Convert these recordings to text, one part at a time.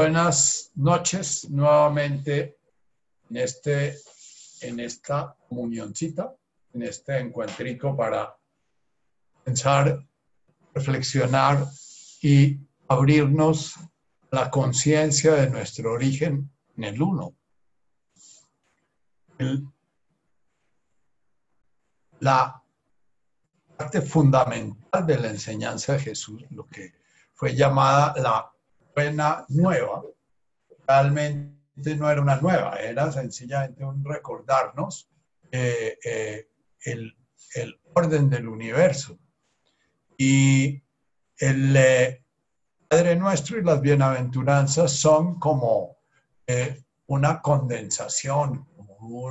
Buenas noches nuevamente en, este, en esta comunioncita, en este encuentrico para pensar, reflexionar y abrirnos la conciencia de nuestro origen en el uno. la parte fundamental de la enseñanza de Jesús, lo que fue llamada la buena nueva, realmente no era una nueva, era sencillamente un recordarnos eh, eh, el, orden del universo. Y el eh, Padre Nuestro y las bienaventuranzas son como una condensación, como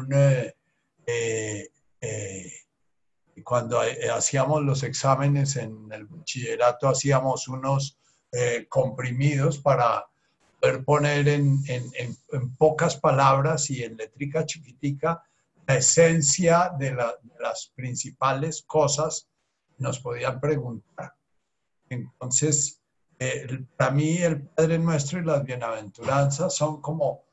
cuando hacíamos los exámenes en el bachillerato, hacíamos unos eh, comprimidos para poder poner en, pocas palabras y en letrica chiquitica la esencia de, las principales cosas que nos podían preguntar. Entonces, eh, para mí el Padre Nuestro y las bienaventuranzas son como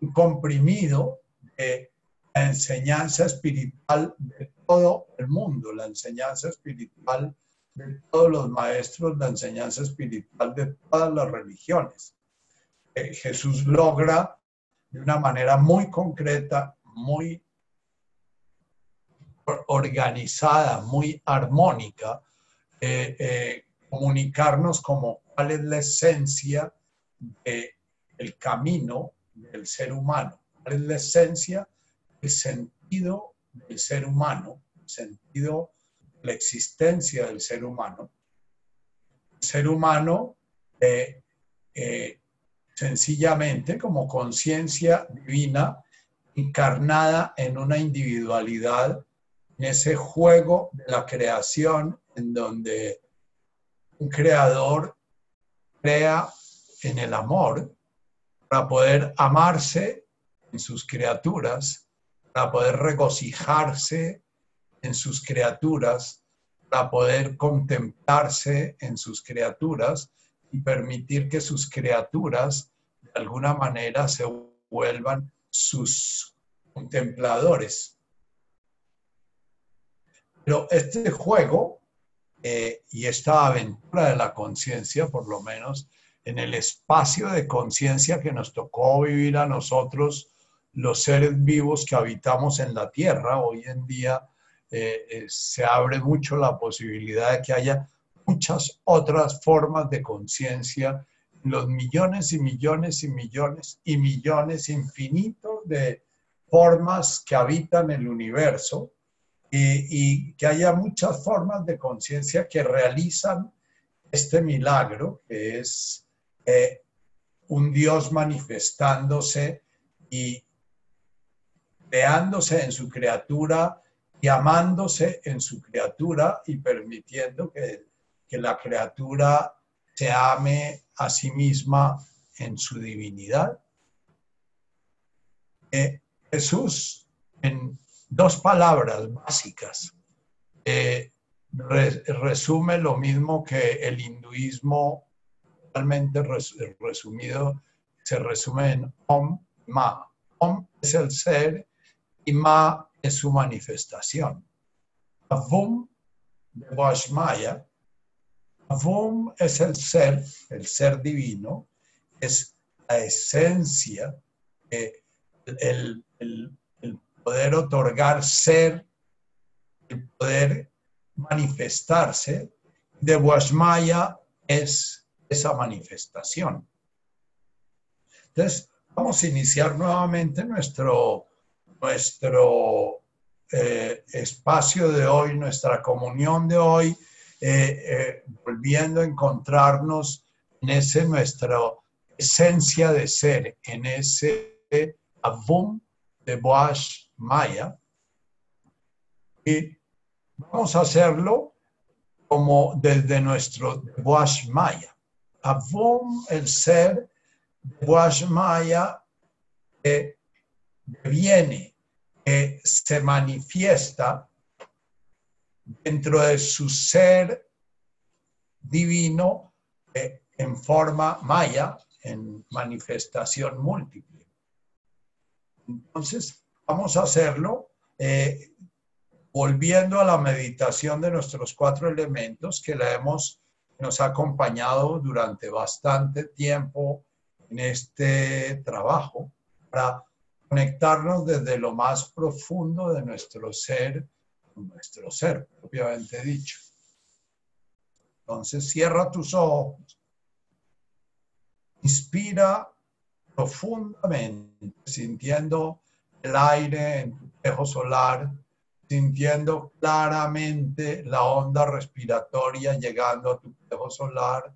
un comprimido de la enseñanza espiritual de todo el mundo, la enseñanza espiritual de todos los maestros la enseñanza espiritual de todas las religiones. Eh, Jesús logra de una manera muy concreta, muy organizada, muy armónica, eh, eh, comunicarnos como cuál es la esencia del camino del ser humano, cuál es la esencia, el sentido del ser humano, el sentido la existencia del ser humano. El ser humano, eh, sencillamente como conciencia divina, encarnada en una individualidad, en ese juego de la creación, en donde un creador crea en el amor para poder amarse en sus criaturas, para poder regocijarse en sus criaturas, para poder contemplarse en sus criaturas y permitir que sus criaturas de alguna manera se vuelvan sus contempladores. Pero este juego eh, y esta aventura de la conciencia, por lo menos en el espacio de conciencia que nos tocó vivir a nosotros, los seres vivos que habitamos en la Tierra, hoy en día eh, eh, se abre mucho la posibilidad de que haya muchas otras formas de conciencia, los millones y millones y millones y millones infinitos de formas que habitan el universo y, que haya muchas formas de conciencia que realizan este milagro, que es eh, un Dios manifestándose y creándose en su criatura y amándose en su criatura y permitiendo que, la criatura se ame a sí misma en su divinidad. Eh, Jesús, en dos palabras básicas, eh, resume lo mismo que el hinduismo, realmente resumido, se resume en Om Ma. Om es el ser y Ma es su manifestación. Avum de Vashmaya, Avum es el ser, el ser divino, es la esencia, el, poder otorgar ser, el poder manifestarse, de Vashmaya es esa manifestación. Entonces, vamos a iniciar nuevamente nuestro nuestro eh, espacio de hoy, nuestra comunión de hoy, eh, eh, volviendo a encontrarnos en ese nuestra esencia de ser, en ese Avum de Boash Maya. Y vamos a hacerlo como desde nuestro Boash Maya. Avum, el ser de Boash Maya, viene que se manifiesta dentro de su ser divino eh, en forma maya, en manifestación múltiple. Entonces, vamos a hacerlo eh, volviendo a la meditación de nuestros cuatro elementos que la hemos, nos ha acompañado durante bastante tiempo en este trabajo para conectarnos desde lo más profundo de nuestro ser, nuestro ser propiamente dicho. Entonces cierra tus ojos, inspira profundamente, sintiendo el aire en tu espejo solar, sintiendo claramente la onda respiratoria llegando a tu espejo solar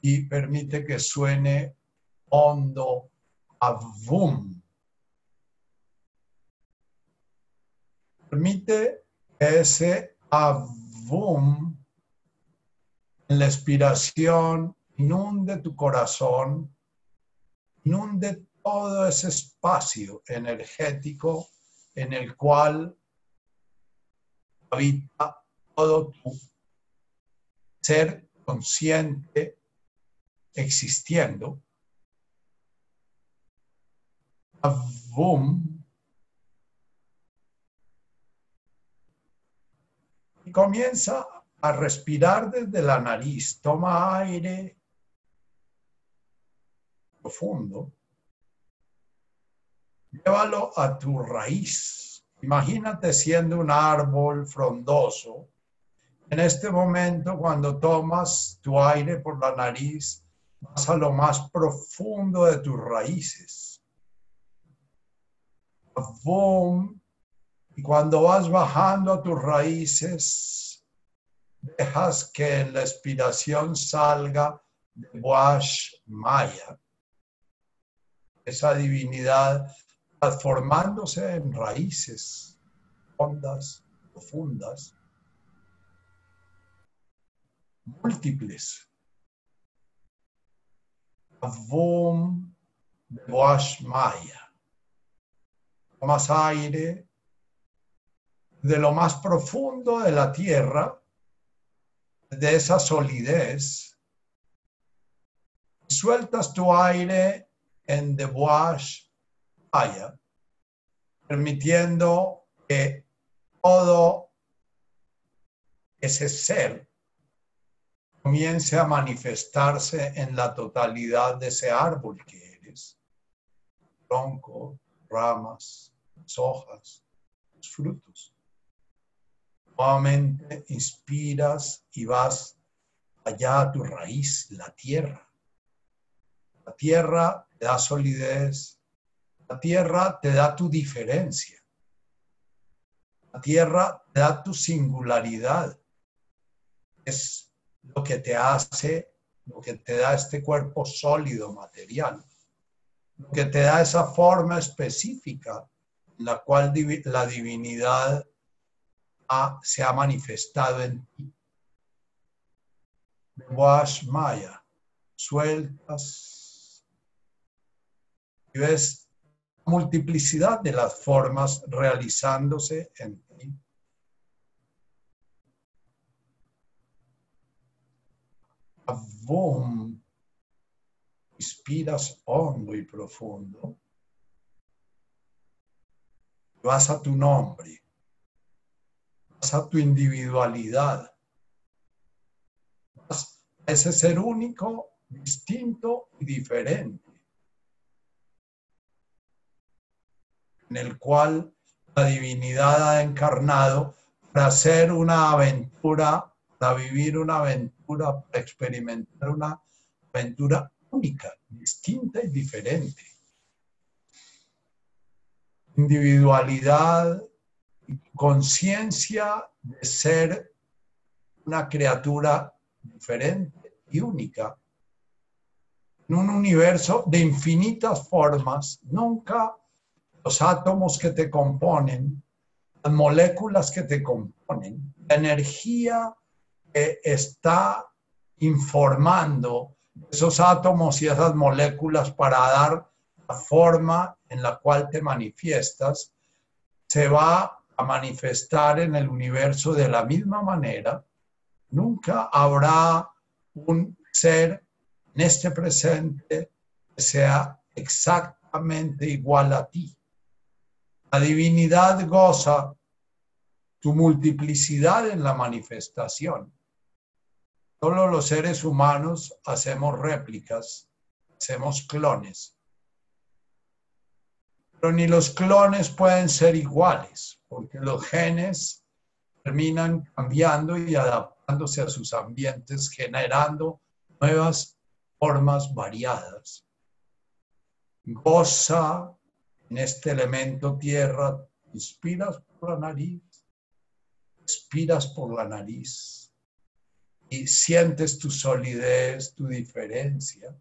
y permite que suene hondo, avum. Permite ese avum en la expiración inunde tu corazón, inunde todo ese espacio energético en el cual habita todo tu ser consciente existiendo. Boom. Y comienza a respirar desde la nariz. Toma aire profundo. Llévalo a tu raíz. Imagínate siendo un árbol frondoso. En este momento, cuando tomas tu aire por la nariz, vas a lo más profundo de tus raíces. Y cuando vas bajando a tus raíces, dejas que la expiración salga de Wash Maya, esa divinidad transformándose en raíces hondas, profundas, múltiples. Avum Wash Maya. Tomas aire de lo más profundo de la tierra, de esa solidez, sueltas tu aire en the wash haya, permitiendo que todo ese ser comience a manifestarse en la totalidad de ese árbol que eres. Tronco, ramas, hojas, frutos. Nuevamente inspiras y vas allá a tu raíz, la tierra. La tierra te da solidez, la tierra te da tu diferencia. La tierra te da tu singularidad. Es lo que te hace, lo que te da este cuerpo sólido, material. Lo que te da esa forma específica en la cual la divinidad se ha manifestado en ti. Wash Maya, sueltas y ves multiplicidad de las formas realizándose en ti. Boom. Inspiras hondo y profundo. Vas a tu nombre. A tu individualidad. A ese ser único, distinto y diferente en el cual la divinidad ha encarnado para hacer una aventura, para vivir una aventura, para experimentar una aventura única, distinta y diferente. Individualidad, conciencia de ser una criatura diferente y única en un universo de infinitas formas, nunca los átomos que te componen, las moléculas que te componen, la energía que está informando esos átomos y esas moléculas para dar la forma en la cual te manifiestas, se va a manifestar en el universo de la misma manera. Nunca habrá un ser en este presente que sea exactamente igual a ti. La divinidad goza tu multiplicidad en la manifestación. Solo los seres humanos hacemos réplicas, hacemos clones. Pero ni los clones pueden ser iguales, porque los genes terminan cambiando y adaptándose a sus ambientes, generando nuevas formas variadas. Goza en este elemento tierra, inspiras por la nariz, expiras por la nariz y sientes tu solidez, tu diferencia.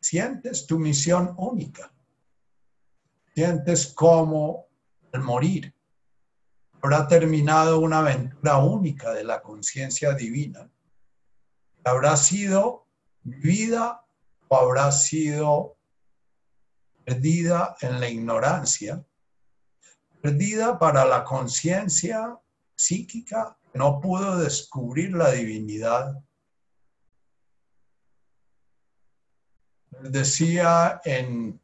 Sientes tu misión única. Sientes cómo al morir habrá terminado una aventura única de la conciencia divina. Habrá sido vivida o habrá sido perdida en la ignorancia, perdida para la conciencia psíquica que no pudo descubrir la divinidad. Decía en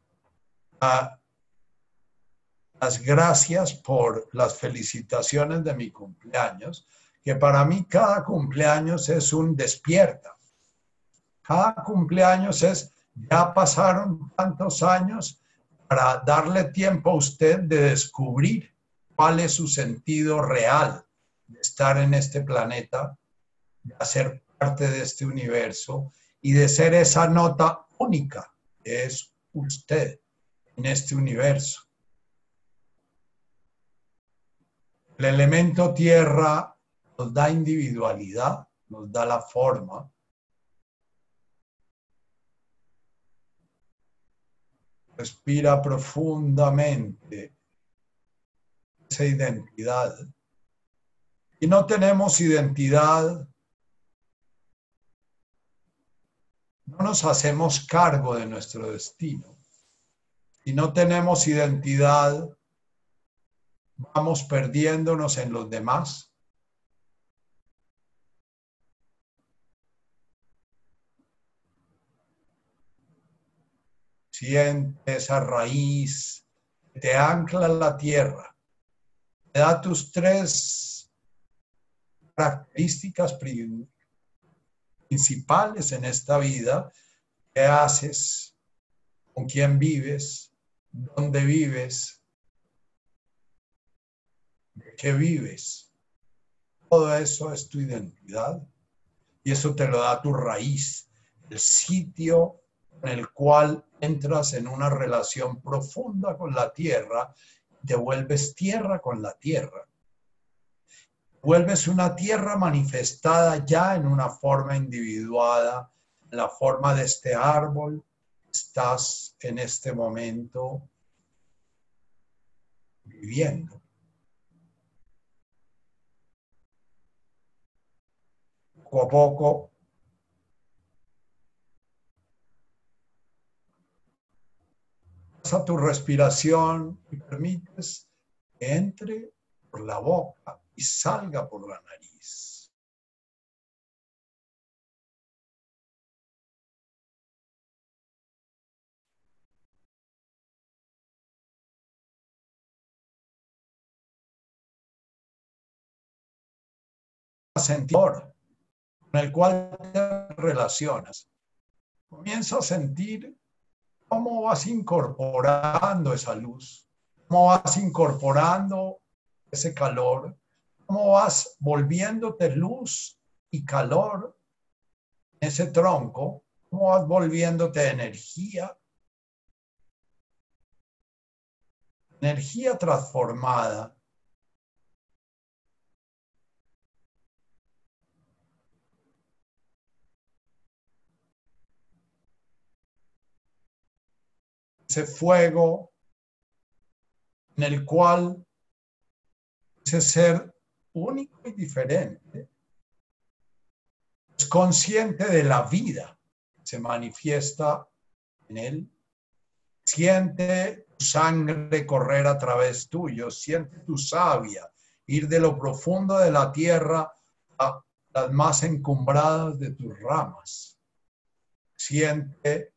las gracias por las felicitaciones de mi cumpleaños, que para mí cada cumpleaños es un despierta. Cada cumpleaños es, ya pasaron tantos años para darle tiempo a usted de descubrir cuál es su sentido real de estar en este planeta, de ser parte de este universo y de ser esa nota única que es usted en este universo. El elemento tierra nos da individualidad, nos da la forma. Respira profundamente esa identidad. Y no tenemos identidad, no nos hacemos cargo de nuestro destino. Y no tenemos identidad, vamos perdiéndonos en los demás. Siente esa raíz, te ancla la tierra, te da tus tres características principales en esta vida. ¿Qué haces? ¿Con quién vives? ¿Dónde vives? Qué vives. Todo eso es tu identidad y eso te lo da tu raíz, el sitio en el cual entras en una relación profunda con la tierra, te vuelves tierra con la tierra. Vuelves una tierra manifestada ya en una forma individuada, en la forma de este árbol. Estás en este momento viviendo. Poco a poco a tu respiración y permites que entre por la boca y salga por la nariz. Sentir el cual te relacionas, comienza a sentir cómo vas incorporando esa luz, cómo vas incorporando ese calor, cómo vas volviéndote luz y calor en ese tronco, cómo vas volviéndote energía, energía transformada ese fuego en el cual ese ser único y diferente es consciente de la vida se manifiesta en él, siente tu sangre correr a través tuyo, siente tu savia ir de lo profundo de la tierra a las más encumbradas de tus ramas. Siente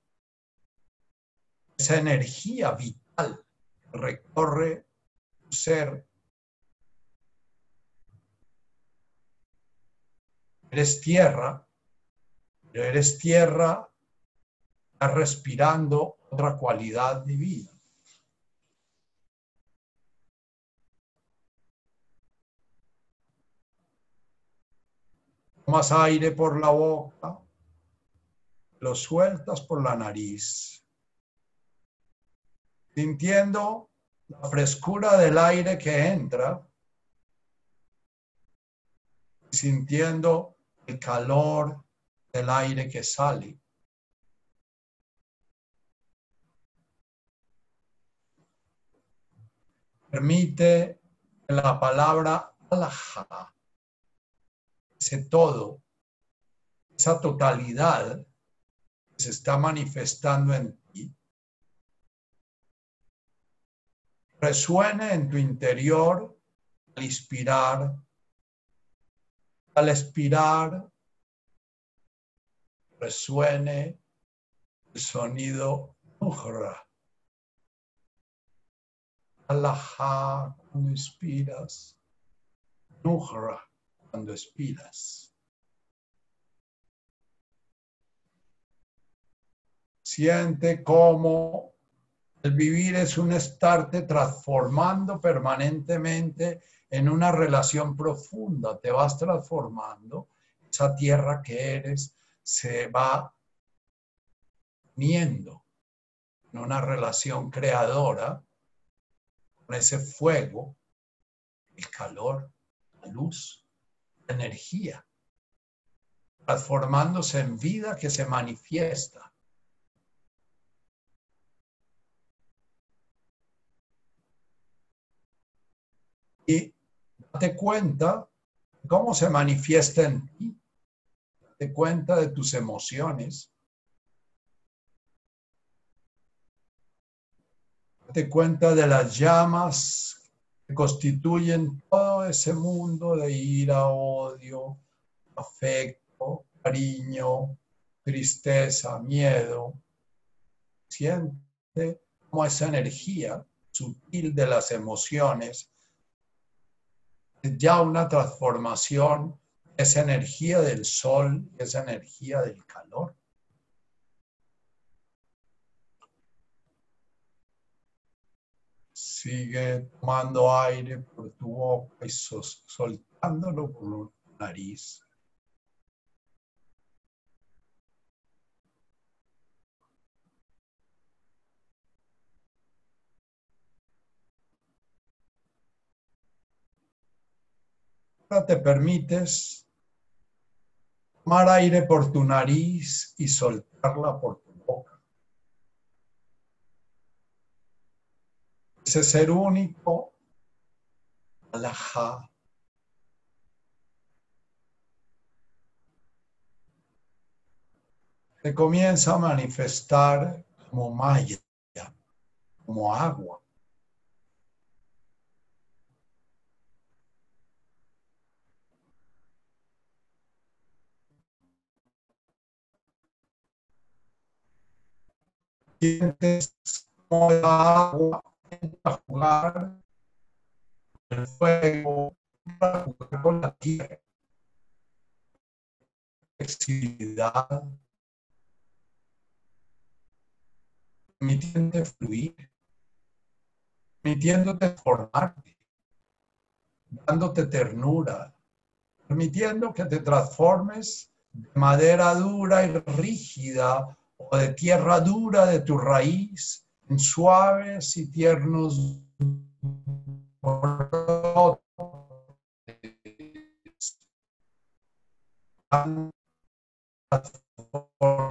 esa energía vital que recorre tu ser. Eres tierra, pero eres tierra, estás respirando otra cualidad divina. Tomas aire por la boca, lo sueltas por la nariz, sintiendo la frescura del aire que entra, sintiendo el calor del aire que sale. Permite la palabra alajá ese todo, esa totalidad que se está manifestando en resuene en tu interior al inspirar, al expirar, resuene el sonido Nuhra. Alajá cuando inspiras, Nuhra cuando expiras. Siente cómo el vivir es un estarte transformando permanentemente en una relación profunda. Te vas transformando. Esa tierra que eres se va uniendo en una relación creadora con ese fuego, el calor, la luz energía, transformándose en vida que se manifiesta. Y date cuenta cómo se manifiesta en ti. Date cuenta de tus emociones. Date cuenta de las llamas constituyen todo ese mundo de ira, odio, afecto, cariño, tristeza, miedo. Siente como esa energía sutil de las emociones es ya una transformación, esa energía del sol, esa energía del calor. Sigue tomando aire por tu boca y soltándolo por tu nariz. Ahora te permites tomar aire por tu nariz y soltarla por tu ese ser único, alajá. Se comienza a manifestar como maya, como agua. Sientes como la agua a jugar el fuego, a jugar con la tierra. Flexibilidad, permitiéndote fluir, permitiéndote formarte, dándote ternura, permitiendo que te transformes de madera dura y rígida o de tierra dura de tu raíz en suaves y tiernos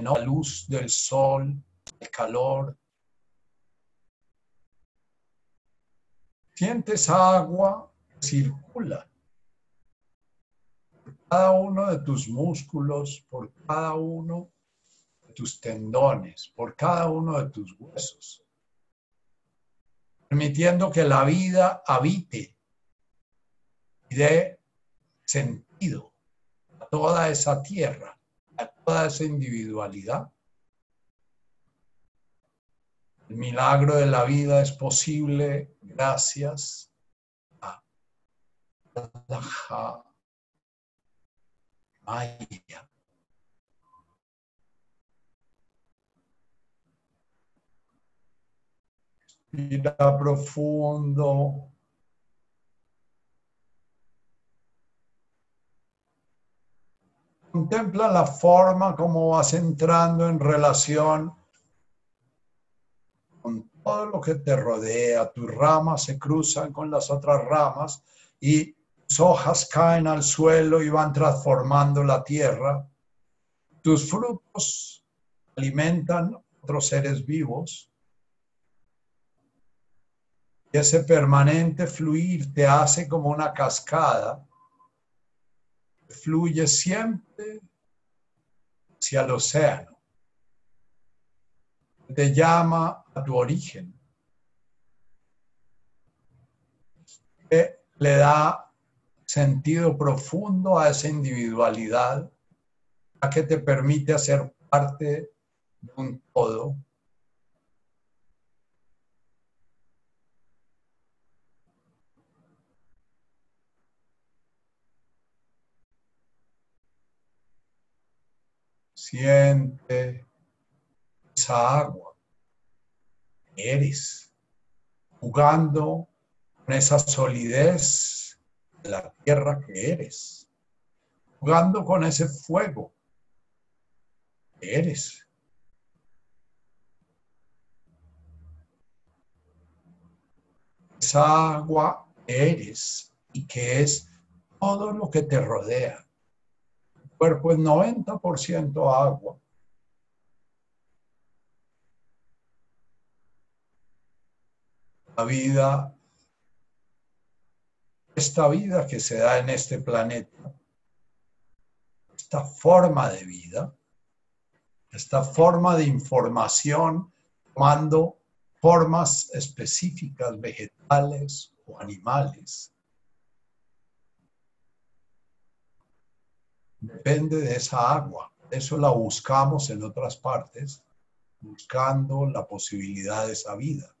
la luz del sol, el calor. Sientes agua circula por cada uno de tus músculos, por cada uno tus tendones, por cada uno de tus huesos permitiendo que la vida habite y dé sentido a toda esa tierra, a toda esa individualidad El milagro de la vida es posible gracias a Maya. Respira profundo. Contempla la forma como vas entrando en relación con todo lo que te rodea. Tus ramas se cruzan con las otras ramas y tus hojas caen al suelo y van transformando la tierra. Tus frutos alimentan otros seres vivos. Y ese permanente fluir te hace como una cascada. Fluye siempre hacia el océano. Te llama a tu origen. le da sentido profundo a esa individualidad, a que te permite hacer parte de un todo Siente esa agua. Eres jugando con esa solidez de la tierra que eres. Jugando con ese fuego que eres. Esa agua eres y que es todo lo que te rodea cuerpo es 90% agua. La vida, esta vida que se da en este planeta, esta forma de vida, esta forma de información tomando formas específicas, vegetales o animales, depende de esa agua. Eso la buscamos en otras partes, buscando la posibilidad de esa vida.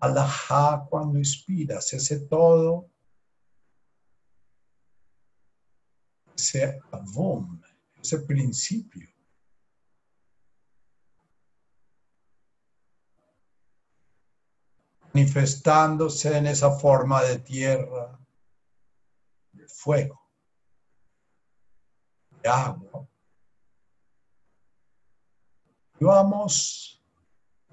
Alajá cuando inspiras, ese todo, ese avum, ese principio. manifestándose en esa forma de tierra, fuego, de agua. Y vamos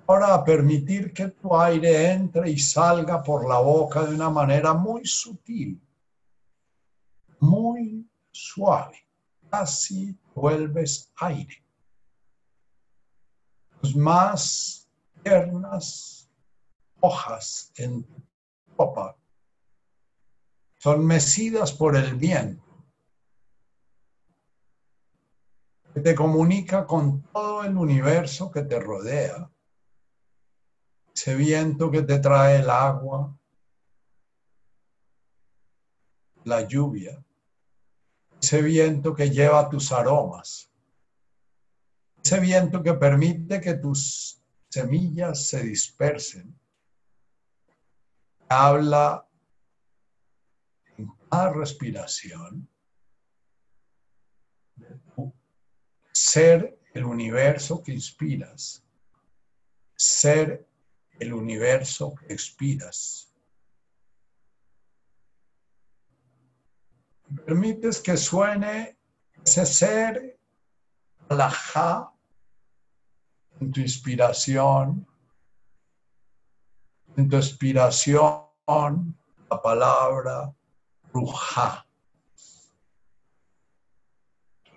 ahora a permitir que tu aire entre y salga por la boca de una manera muy sutil, muy suave. Casi vuelves aire. Más tiernas hojas en tu copa son mecidas por el viento, que te comunica con todo el universo que te rodea, ese viento que te trae el agua, la lluvia, ese viento que lleva tus aromas, ese viento que permite que tus semillas se dispersen, habla respiración ser el universo que inspiras, ser el universo que expiras. Permites que suene ese ser alajá en tu inspiración, en tu expiración, la palabra Ruja.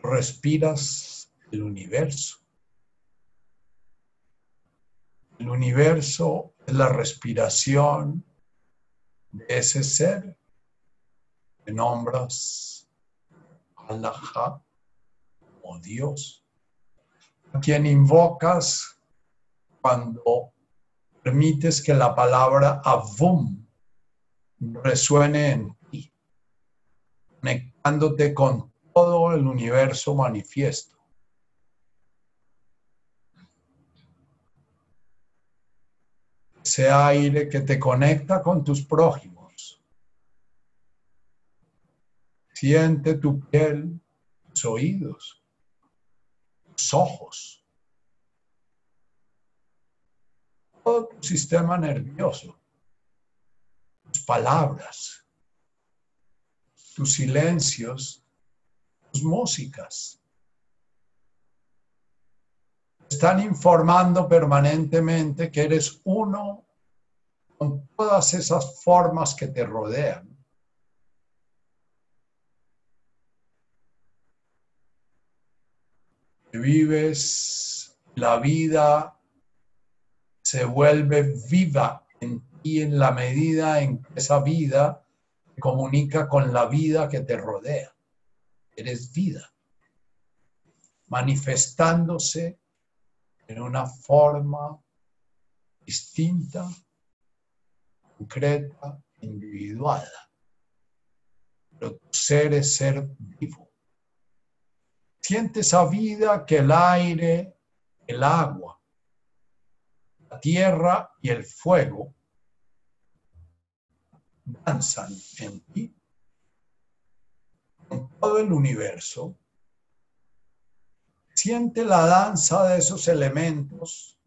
Respiras el universo. El universo es la respiración de ese ser que nombras Allah o Dios, a quien invocas cuando permites que la palabra Avum resuene en conectándote con todo el universo manifiesto. Ese aire que te conecta con tus prójimos. Siente tu piel, tus oídos, tus ojos. Todo tu sistema nervioso, tus palabras tus silencios, tus músicas están informando permanentemente que eres uno con todas esas formas que te rodean. vives la vida se vuelve viva en ti en la medida en que esa vida comunica con la vida que te rodea. Eres vida, manifestándose en una forma distinta, concreta, individual. Pero tu ser es ser vivo. Siente esa vida que el aire, el agua, la tierra y el fuego danzan en ti, en todo el universo, Siente la danza de esos elementos.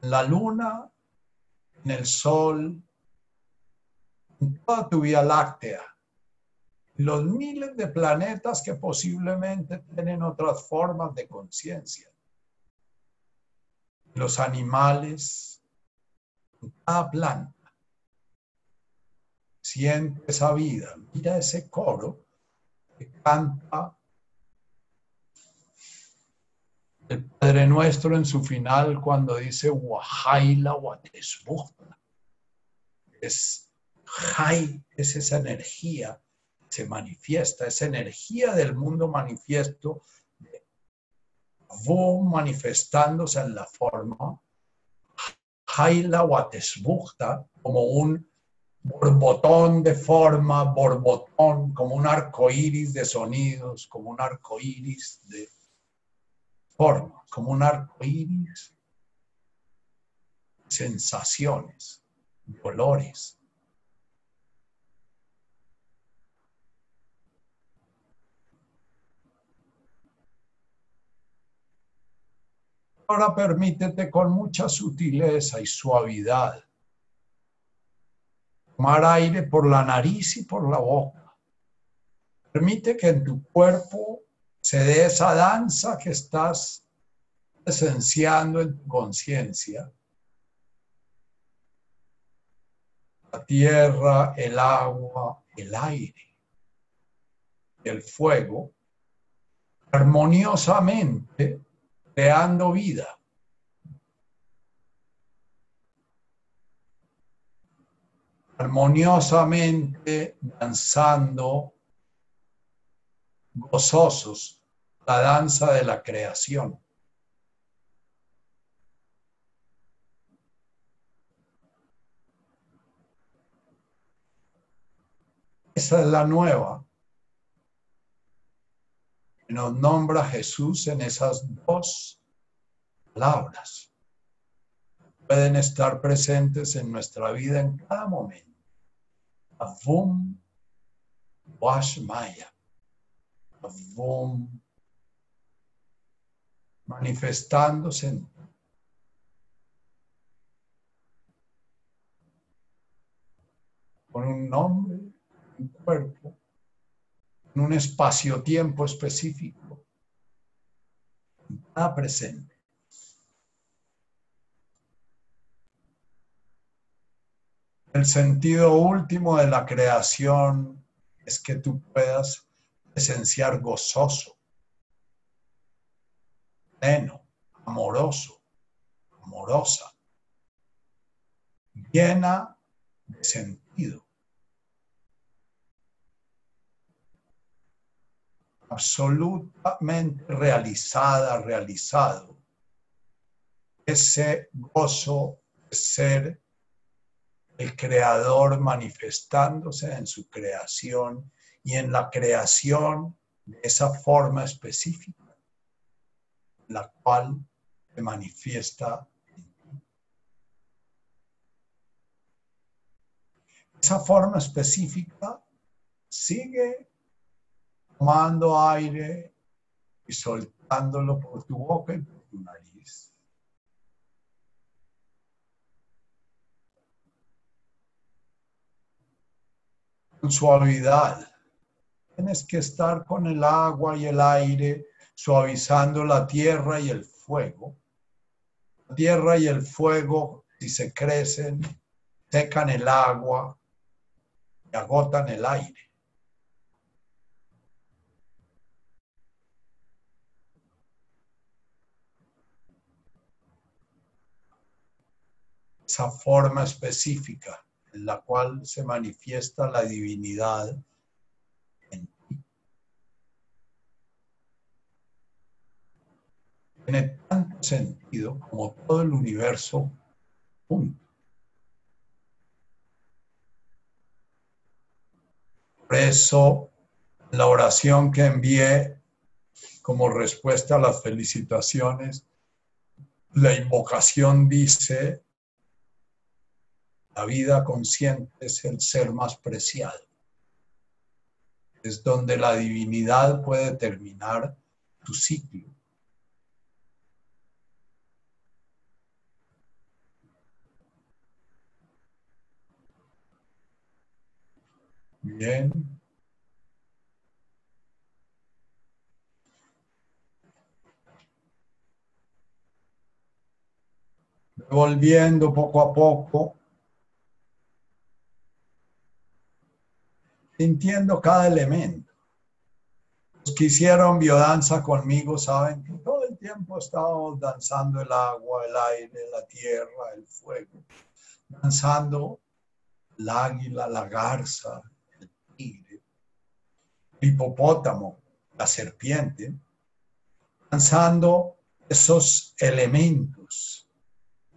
La luna, en el sol, toda tu Vía Láctea, los miles de planetas que posiblemente tienen otras formas de conciencia. Los animales, cada planta. Siente esa vida, mira ese coro canta el Padre Nuestro en su final cuando dice Wahaila Watesbuchta. Es Jai, es esa energía, se manifiesta, esa energía del mundo manifiesto, manifestándose en la forma, Haila Watesbuchta, como un borbotón de forma, borbotón, como un arco iris de sonidos, como un arco iris de forma, como un arco iris de sensaciones, de olores. Ahora permítete con mucha sutileza y suavidad tomar aire por la nariz y por la boca. Permite que en tu cuerpo se dé esa danza que estás esenciando en tu conciencia. La tierra, el agua, el aire, el fuego, armoniosamente creando vida. armoniosamente danzando, gozosos, la danza de la creación. Esa es la nueva. Nos nombra Jesús en esas dos palabras. Pueden estar presentes en nuestra vida en cada momento. Avum Washmaya. Avum manifestándose en con un nombre, un cuerpo, en un espacio-tiempo específico, está presente. El sentido último de la creación es que tú puedas esenciar gozoso, pleno, amoroso, amorosa, llena de sentido. Absolutamente realizada, realizado, ese gozo de ser el creador manifestándose en su creación y en la creación de esa forma específica, la cual se manifiesta esa forma específica sigue tomando aire y soltándolo por tu boca y por tu nariz. Suavidad. Tienes que estar con el agua y el aire suavizando la tierra y el fuego. La tierra y el fuego, si se crecen, secan el agua y agotan el aire. Esa forma específica en la cual se manifiesta la divinidad en ti. Tiene tanto sentido como todo el universo junto. Por eso, la oración que envié como respuesta a las felicitaciones, la invocación dice, la vida consciente es el ser más preciado. Es donde la divinidad puede terminar su ciclo. Bien. Volviendo poco a poco, sintiendo cada elemento. Los que hicieron biodanza conmigo saben que todo el tiempo estamos danzando el agua, el aire, la tierra, el fuego, danzando el águila, la garza, hipopótamo, la serpiente, lanzando esos elementos,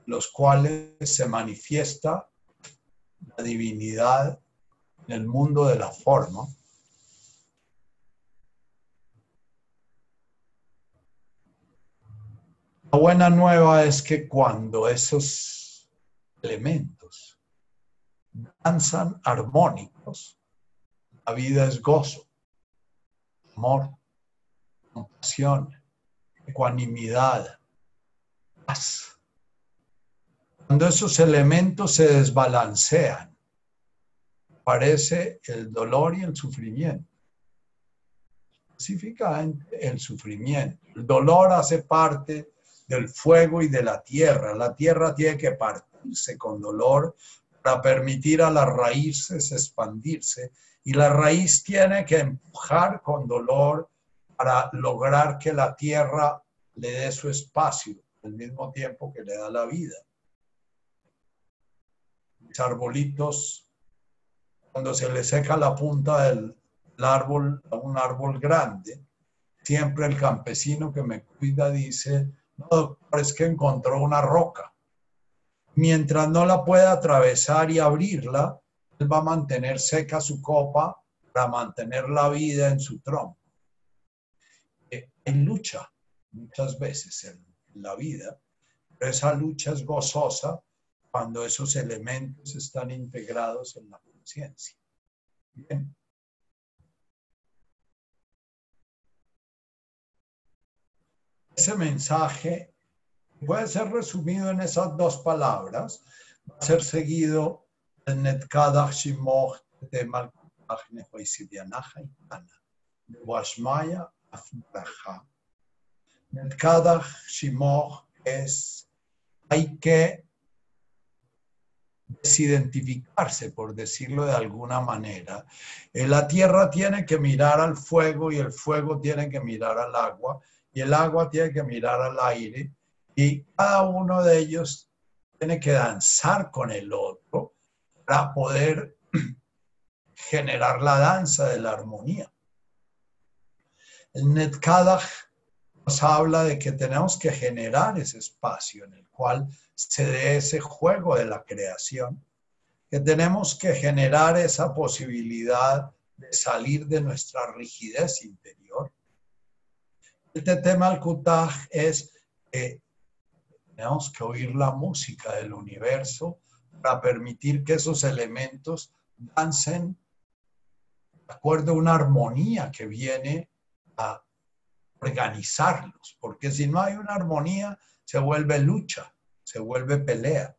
los cuales se manifiesta la divinidad el mundo de la forma. La buena nueva es que cuando esos elementos danzan armónicos, la vida es gozo amor, compasión, ecuanimidad, paz. Cuando esos elementos se desbalancean, aparece el dolor y el sufrimiento. Específicamente el sufrimiento. El dolor hace parte del fuego y de la tierra. La tierra tiene que partirse con dolor para permitir a las raíces expandirse y la raíz tiene que empujar con dolor para lograr que la tierra le dé su espacio al mismo tiempo que le da la vida. Mis arbolitos, cuando se le seca la punta del árbol a un árbol grande, siempre el campesino que me cuida dice, no, doctor, es que encontró una roca. Mientras no la pueda atravesar y abrirla, él va a mantener seca su copa para mantener la vida en su tronco. Eh, hay lucha muchas veces en la vida, pero esa lucha es gozosa cuando esos elementos están integrados en la conciencia. Bien. Ese mensaje puede ser resumido en esas dos palabras, va a ser seguido Netkadach Shimoch de Washmaya. Netkadach Shimoch es, hay desidentificarse, por decirlo de alguna manera. La tierra tiene que mirar al fuego y el fuego tiene que mirar al agua y el agua tiene que mirar al aire y cada uno de ellos tiene que danzar con el otro para poder generar la danza de la armonía. El Netkadach nos habla de que tenemos que generar ese espacio en el cual se dé ese juego de la creación, que tenemos que generar esa posibilidad de salir de nuestra rigidez interior. Este tema al Kutaj es que tenemos que oír la música del universo para permitir que esos elementos dancen de acuerdo a una armonía que viene a organizarlos, porque si no hay una armonía, se vuelve lucha, se vuelve pelea.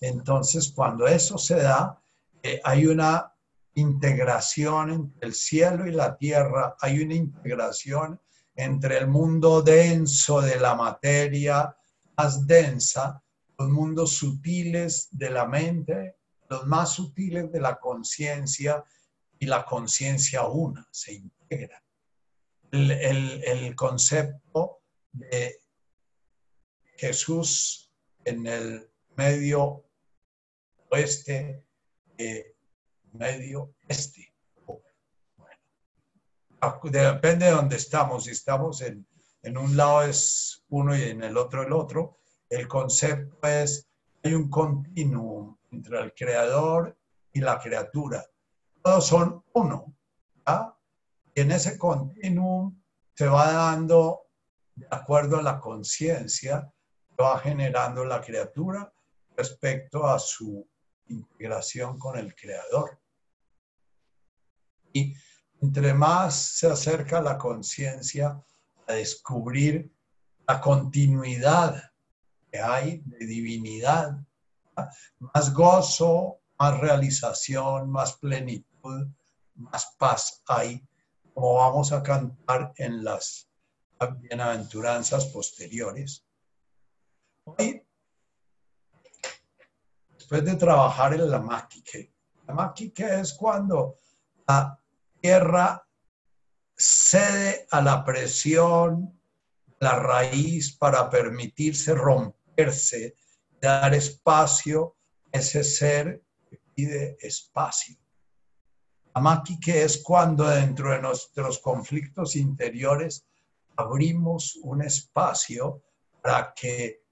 Entonces, cuando eso se da, eh, hay una integración entre el cielo y la tierra, hay una integración entre el mundo denso de la materia más densa, los mundos sutiles de la mente, los más sutiles de la conciencia y la conciencia una, se integran. El, concepto de Jesús en el medio oeste, eh, medio este. depende de dónde estamos. Si estamos en, en un lado es uno y en el otro el otro. El concepto es, hay un continuum entre el creador y la criatura. Todos son uno. Y en ese continuum se va dando, de acuerdo a la conciencia, va generando la criatura respecto a su integración con el creador. Y entre más se acerca la conciencia a descubrir la continuidad que hay de divinidad, más gozo, más realización, más plenitud, más paz hay, como vamos a cantar en las bienaventuranzas posteriores. Hoy, después de trabajar en la máquica, la máquica es cuando la tierra cede a la presión, la raíz para permitirse romperse, dar espacio a ese ser que pide espacio. que es cuando dentro de nuestros conflictos interiores abrimos un espacio para que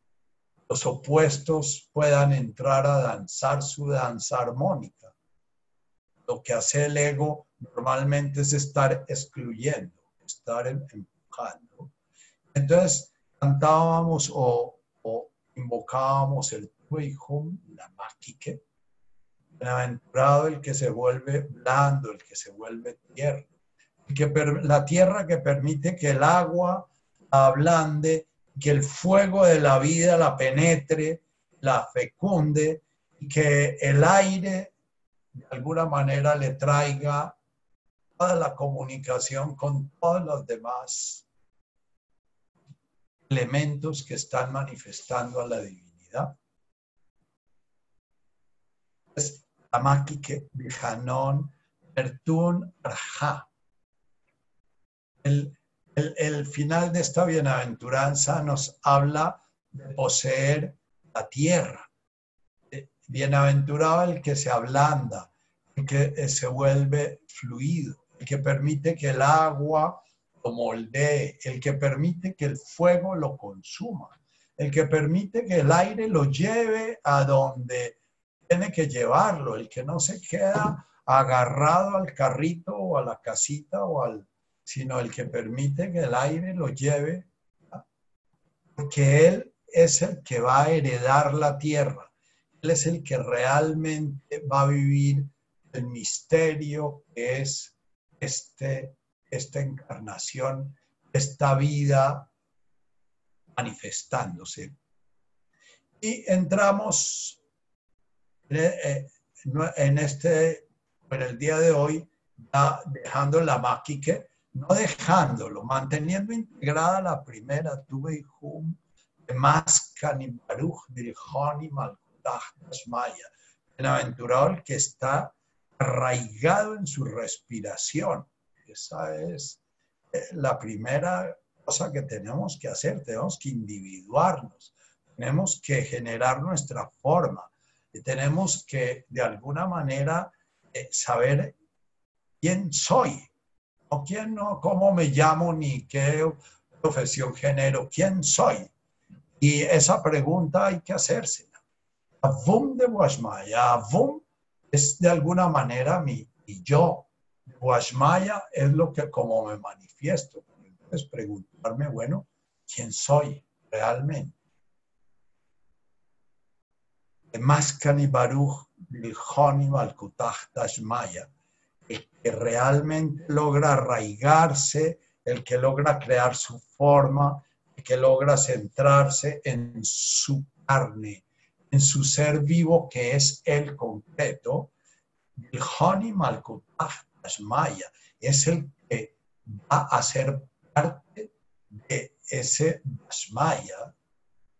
los opuestos puedan entrar a danzar su danza armónica. Lo que hace el ego normalmente es estar excluyendo, estar em, empujando. Entonces, cantábamos o, invocábamos el Tuihum, la Maquique, bienaventurado el que se vuelve blando, el que se vuelve tierra, que la tierra que permite que el agua ablande, que el fuego de la vida la penetre, la fecunde, y que el aire de alguna manera le traiga la comunicación con todos los demás elementos que están manifestando a la divinidad. Es. El, el, final de esta bienaventuranza nos habla de poseer la tierra. Bienaventurado el que se ablanda, el que se vuelve fluido el que permite que el agua lo moldee, el que permite que el fuego lo consuma, el que permite que el aire lo lleve a donde tiene que llevarlo, el que no se queda agarrado al carrito o a la casita o al, sino el que permite que el aire lo lleve, porque él es el que va a heredar la tierra, él es el que realmente va a vivir el misterio que es este, esta encarnación, esta vida manifestándose. Y entramos eh, en este, en el día de hoy, dejando la máquica, no dejándolo, manteniendo integrada la primera, tuve hum, y Baruch, Dirjoni, Maya. Bienaventurado el que está arraigado en su respiración. Esa es eh, la primera cosa que tenemos que hacer. Tenemos que individuarnos, tenemos que generar nuestra forma, y tenemos que de alguna manera eh, saber quién soy, quién no, cómo me llamo, ni qué profesión genero, quién soy. Y esa pregunta hay que hacerse. Avum de Guashmaya, Avum es de alguna manera mi, yo. Guashmaya es lo que como me manifiesto. Entonces preguntarme, bueno, quién soy realmente. Maskani Baruch Bilhoni Malkutach Dashmaya, el que realmente logra arraigarse, el que logra crear su forma, el que logra centrarse en su carne, en su ser vivo que es el concreto, Bilhoni Malkutach Dashmaya, es el que va a ser parte de ese Dashmaya,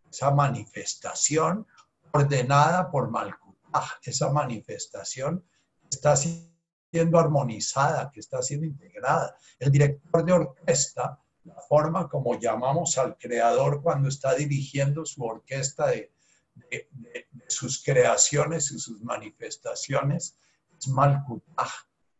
esa manifestación ordenada por Malkutaj, esa manifestación está siendo armonizada, que está siendo integrada. El director de orquesta, la forma como llamamos al creador cuando está dirigiendo su orquesta de, sus creaciones y sus manifestaciones, es Malkutaj.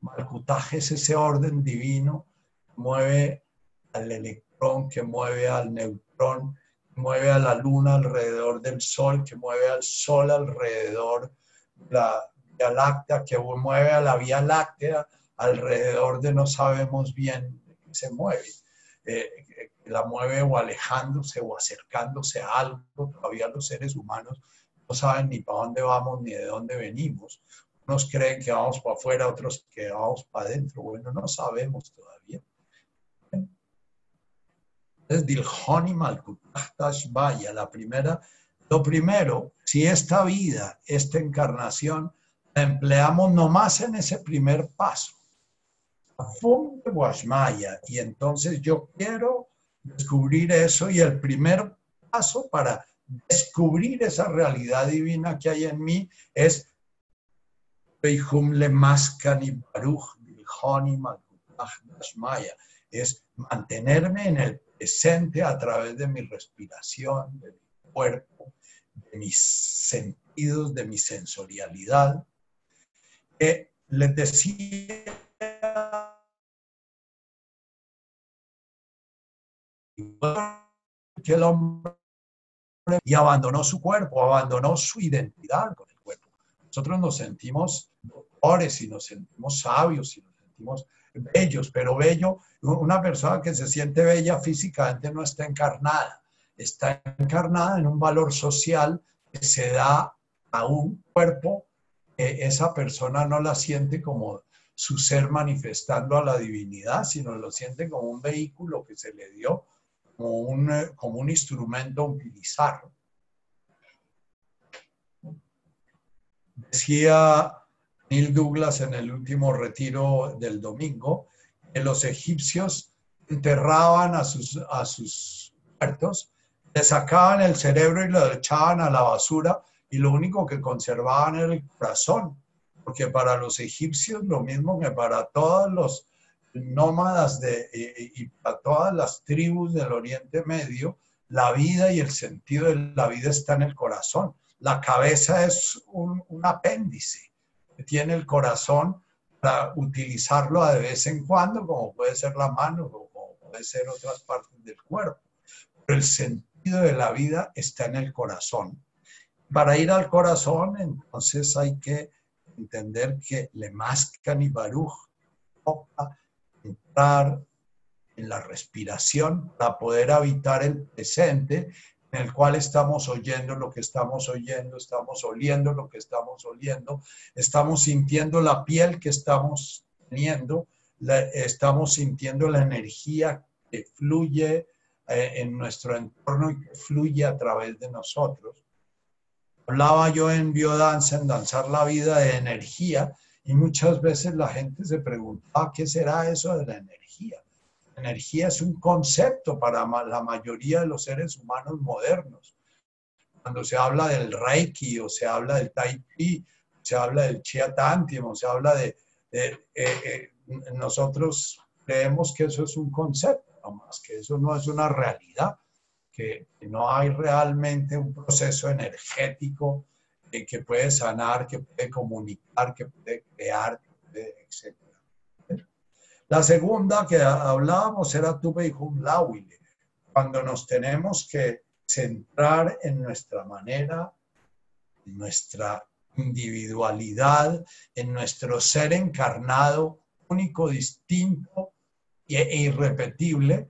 Malkutaj es ese orden divino que mueve al electrón, que mueve al neutrón, mueve a la luna alrededor del sol, que mueve al sol alrededor de la Vía Láctea, que mueve a la Vía Láctea alrededor de no sabemos bien qué se mueve. Eh, la mueve o alejándose o acercándose a algo. Todavía los seres humanos no saben ni para dónde vamos ni de dónde venimos. Unos creen que vamos para afuera, otros que vamos para adentro. Bueno, no sabemos todavía. Es Dilhoni Vaya, la primera. Lo primero, si esta vida, esta encarnación, la empleamos nomás en ese primer paso, y entonces yo quiero descubrir eso y el primer paso para descubrir esa realidad divina que hay en mí es es mantenerme en el a través de mi respiración, de mi cuerpo, de mis sentidos, de mi sensorialidad. Que les decía que el hombre y abandonó su cuerpo, abandonó su identidad con el cuerpo. Nosotros nos sentimos doctores y nos sentimos sabios y nos sentimos bellos, pero bello, una persona que se siente bella físicamente no está encarnada, está encarnada en un valor social que se da a un cuerpo que esa persona no la siente como su ser manifestando a la divinidad, sino lo siente como un vehículo que se le dio, como un, como un instrumento a utilizar. Decía Neil Douglas en el último retiro del domingo, que los egipcios enterraban a sus, a sus muertos, le sacaban el cerebro y lo echaban a la basura y lo único que conservaban era el corazón, porque para los egipcios lo mismo que para todos los nómadas de, y, para todas las tribus del Oriente Medio, la vida y el sentido de la vida está en el corazón. La cabeza es un, apéndice tiene el corazón para utilizarlo de vez en cuando, como puede ser la mano o como puede ser otras partes del cuerpo. Pero el sentido de la vida está en el corazón. Para ir al corazón, entonces hay que entender que le mascan y baruch toca entrar en la respiración para poder habitar el presente en el cual estamos oyendo lo que estamos oyendo, estamos oliendo lo que estamos oliendo, estamos sintiendo la piel que estamos teniendo, estamos sintiendo la energía que fluye eh, en nuestro entorno y que fluye a través de nosotros. Hablaba yo en biodanza, en danzar la vida de energía, y muchas veces la gente se preguntaba, ¿qué será eso de la energía? energía es un concepto para la mayoría de los seres humanos modernos. Cuando se habla del Reiki o se habla del Tai Chi, se habla del Chia o se habla de... Eh, eh, nosotros creemos que eso es un concepto, más que eso no es una realidad, que, no hay realmente un proceso energético que puede sanar, que puede comunicar, que puede crear, etc. La segunda que hablábamos era Tuve y Lawile, cuando nos tenemos que centrar en nuestra manera, en nuestra individualidad, en nuestro ser encarnado, único, distinto e irrepetible,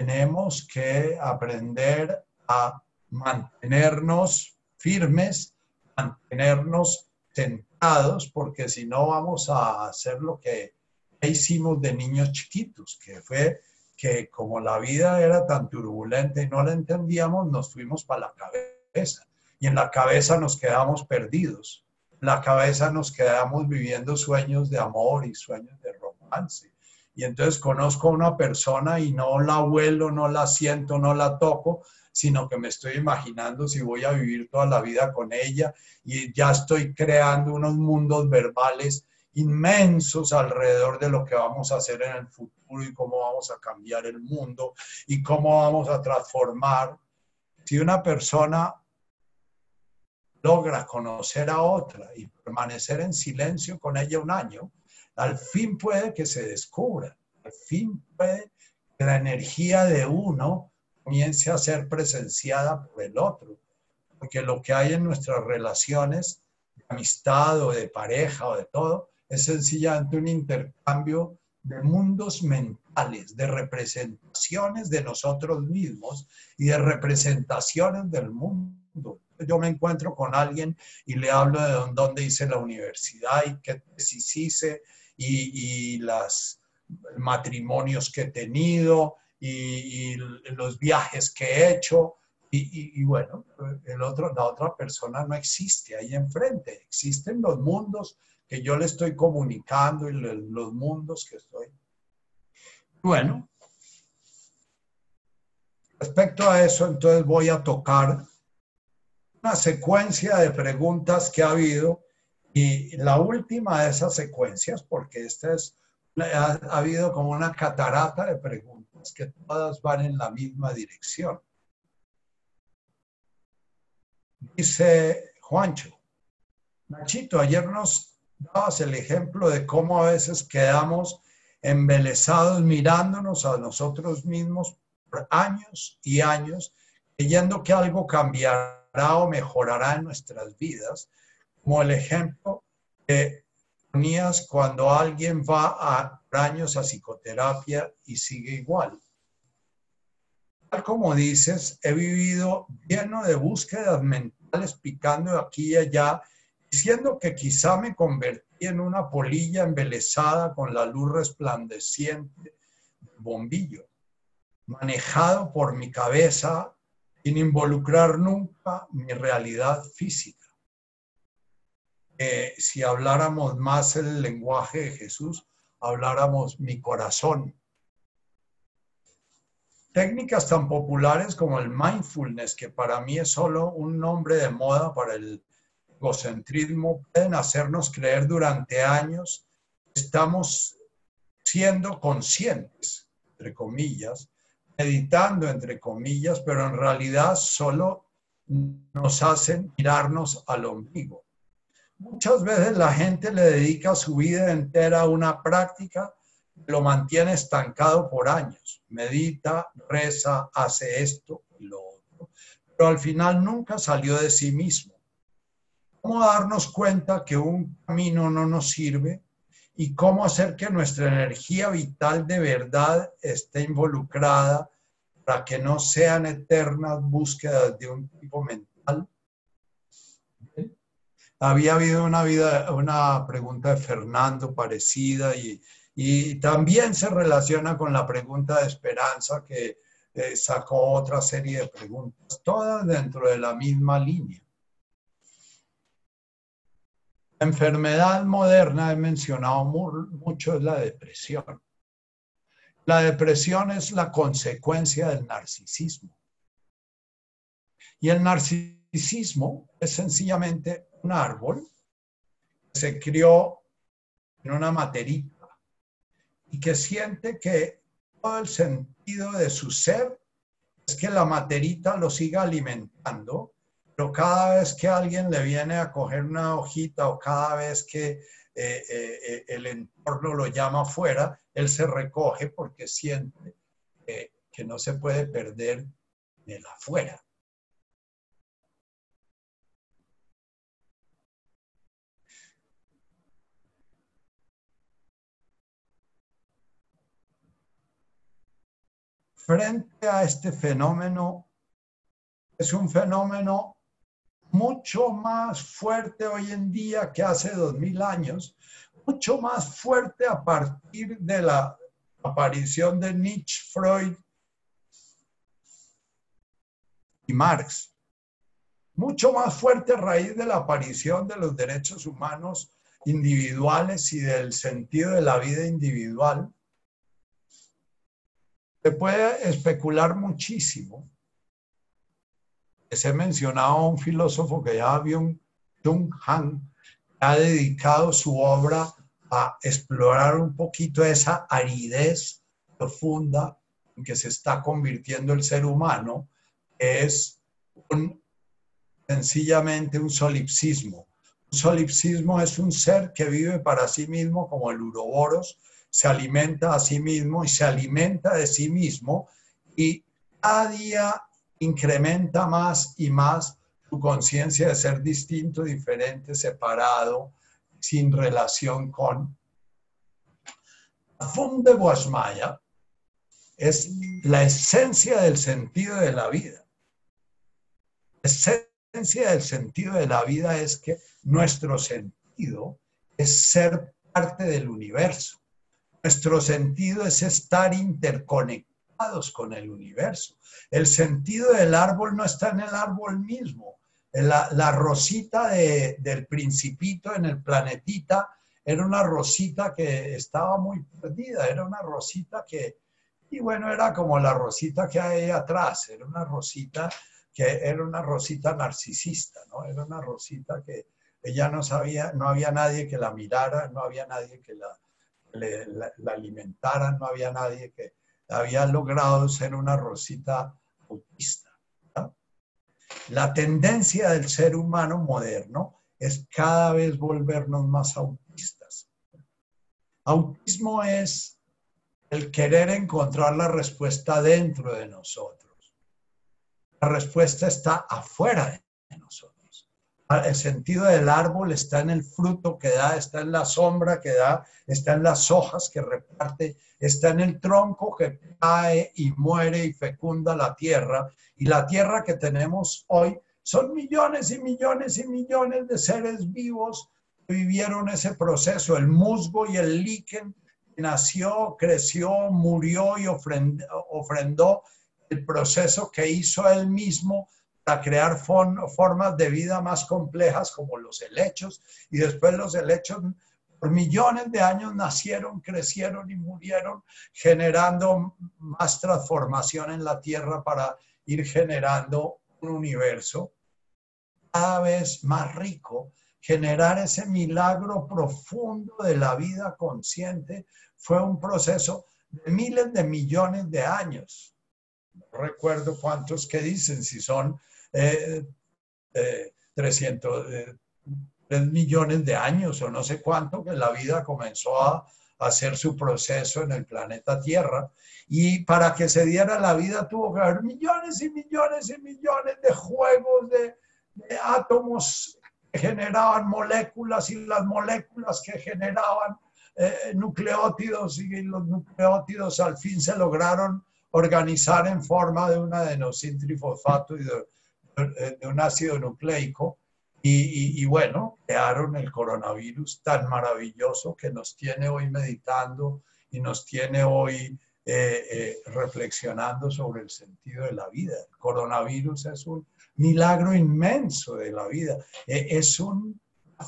tenemos que aprender a mantenernos firmes, mantenernos sentados, porque si no vamos a hacer lo que hicimos de niños chiquitos, que fue que como la vida era tan turbulenta y no la entendíamos, nos fuimos para la cabeza. Y en la cabeza nos quedamos perdidos. En la cabeza nos quedamos viviendo sueños de amor y sueños de romance. Y entonces conozco a una persona y no la vuelo, no la siento, no la toco, sino que me estoy imaginando si voy a vivir toda la vida con ella y ya estoy creando unos mundos verbales inmensos alrededor de lo que vamos a hacer en el futuro y cómo vamos a cambiar el mundo y cómo vamos a transformar. Si una persona logra conocer a otra y permanecer en silencio con ella un año, al fin puede que se descubra, al fin puede que la energía de uno comience a ser presenciada por el otro, porque lo que hay en nuestras relaciones de amistad o de pareja o de todo es sencillamente un intercambio de mundos mentales, de representaciones de nosotros mismos y de representaciones del mundo. Yo me encuentro con alguien y le hablo de dónde hice la universidad y qué tesis hice y, y los matrimonios que he tenido y, y, los viajes que he hecho. Y, y, bueno, el otro, la otra persona no existe ahí enfrente. Existen los mundos que yo le estoy comunicando y los mundos que estoy. Bueno, respecto a eso, entonces voy a tocar una secuencia de preguntas que ha habido y la última de esas secuencias, porque esta es, ha, ha habido como una catarata de preguntas que todas van en la misma dirección. Dice Juancho, Nachito, ayer nos dabas el ejemplo de cómo a veces quedamos embelesados mirándonos a nosotros mismos por años y años, creyendo que algo cambiará o mejorará en nuestras vidas, como el ejemplo que ponías cuando alguien va a años a psicoterapia y sigue igual. Tal como dices, he vivido lleno de búsquedas mentales picando aquí y allá diciendo que quizá me convertí en una polilla embelesada con la luz resplandeciente del bombillo, manejado por mi cabeza sin involucrar nunca mi realidad física. Si habláramos más el lenguaje de Jesús, habláramos mi corazón. Técnicas tan populares como el mindfulness, que para mí es solo un nombre de moda para el egocentrismo pueden hacernos creer durante años estamos siendo conscientes, entre comillas, meditando, entre comillas, pero en realidad solo nos hacen mirarnos al ombligo. Muchas veces la gente le dedica su vida entera a una práctica, lo mantiene estancado por años. Medita, reza, hace esto y lo otro, pero al final nunca salió de sí mismo cómo darnos cuenta que un camino no nos sirve y cómo hacer que nuestra energía vital de verdad esté involucrada para que no sean eternas búsquedas de un tipo mental. Había habido una, vida, una pregunta de Fernando parecida y, y también se relaciona con la pregunta de esperanza que eh, sacó otra serie de preguntas, todas dentro de la misma línea. La enfermedad moderna, he mencionado mucho, es la depresión. La depresión es la consecuencia del narcisismo. Y el narcisismo es sencillamente un árbol que se crió en una materita y que siente que todo el sentido de su ser es que la materita lo siga alimentando pero cada vez que alguien le viene a coger una hojita o cada vez que eh, eh, eh, el entorno lo llama afuera, él se recoge porque siente que no se puede perder en el afuera. Frente a este fenómeno, es un fenómeno mucho más fuerte hoy en día que hace dos mil años, mucho más fuerte a partir de la aparición de Nietzsche, Freud y Marx. Mucho más fuerte a raíz de la aparición de los derechos humanos individuales y del sentido de la vida individual. Se puede especular muchísimo. Se ha mencionado a un filósofo que ya Byung Han, ha dedicado su obra a explorar un poquito esa aridez profunda en que se está convirtiendo el ser humano, que es sencillamente un solipsismo. Un solipsismo es un ser que vive para sí mismo como el uroboros, se alimenta a sí mismo y se alimenta de sí mismo y cada día incrementa más y más su conciencia de ser distinto, diferente, separado, sin relación con. La fum de Guasmaya es la esencia del sentido de la vida. La esencia del sentido de la vida es que nuestro sentido es ser parte del universo. Nuestro sentido es estar interconectados con el universo. El sentido del árbol no está en el árbol mismo, la, rosita del principito en el planetita era una rosita que estaba muy perdida, era una rosita que, y bueno, era como la rosita que hay atrás, era una rosita que era una rosita narcisista, ¿no? Era una rosita que ella no sabía, no había nadie que la mirara, no había nadie que la, la alimentara, no había nadie que había logrado ser una rosita autista. La tendencia del ser humano moderno es cada vez volvernos más autistas. Autismo es el querer encontrar la respuesta dentro de nosotros. La respuesta está afuera de nosotros. El sentido del árbol está en el fruto que da, está en la sombra que da, está en las hojas que reparte, está en el tronco que cae y muere y fecunda la tierra. Y la tierra que tenemos hoy son millones y millones y millones de seres vivos que vivieron ese proceso. El musgo y el líquen nació, creció, murió y ofrendó el proceso que hizo él mismo para crear formas de vida más complejas como los helechos y después los helechos por millones de años nacieron, crecieron y murieron, generando más transformación en la Tierra para ir generando un universo cada vez más rico. Generar ese milagro profundo de la vida consciente fue un proceso de miles de millones de años. Recuerdo cuántos que dicen, si son eh, eh, 300, millones de años o no sé cuánto que la vida comenzó a, hacer su proceso en el planeta Tierra. Y para que se diera la vida tuvo que haber millones y millones y millones de juegos de, átomos que generaban moléculas y las moléculas que generaban eh, nucleótidos y los nucleótidos al fin se lograron organizar en forma de un adenosintrifosfato y de, de un ácido nucleico y, bueno, crearon el coronavirus tan maravilloso que nos tiene hoy meditando y nos tiene hoy eh, eh, reflexionando sobre el sentido de la vida. El coronavirus es un milagro inmenso de la vida. Es una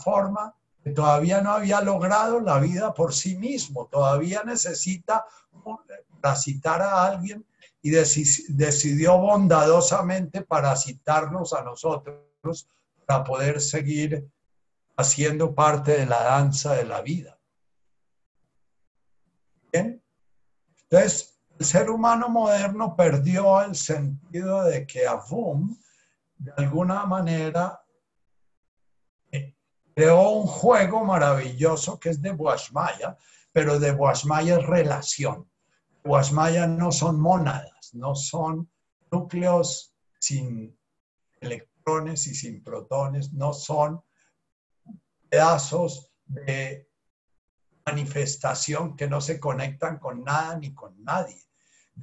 forma que todavía no había logrado la vida por sí mismo. Todavía necesita parasitar a alguien y decidió bondadosamente parasitarnos a nosotros para poder seguir haciendo parte de la danza de la vida. Bien, entonces el ser humano moderno perdió el sentido de que Avum, de alguna manera, eh, creó un juego maravilloso que es de Guasmaya, pero de Guasmaya es relación. Guasmaya no son mónadas, no son núcleos sin electrones y sin protones, no son pedazos de manifestación que no se conectan con nada ni con nadie.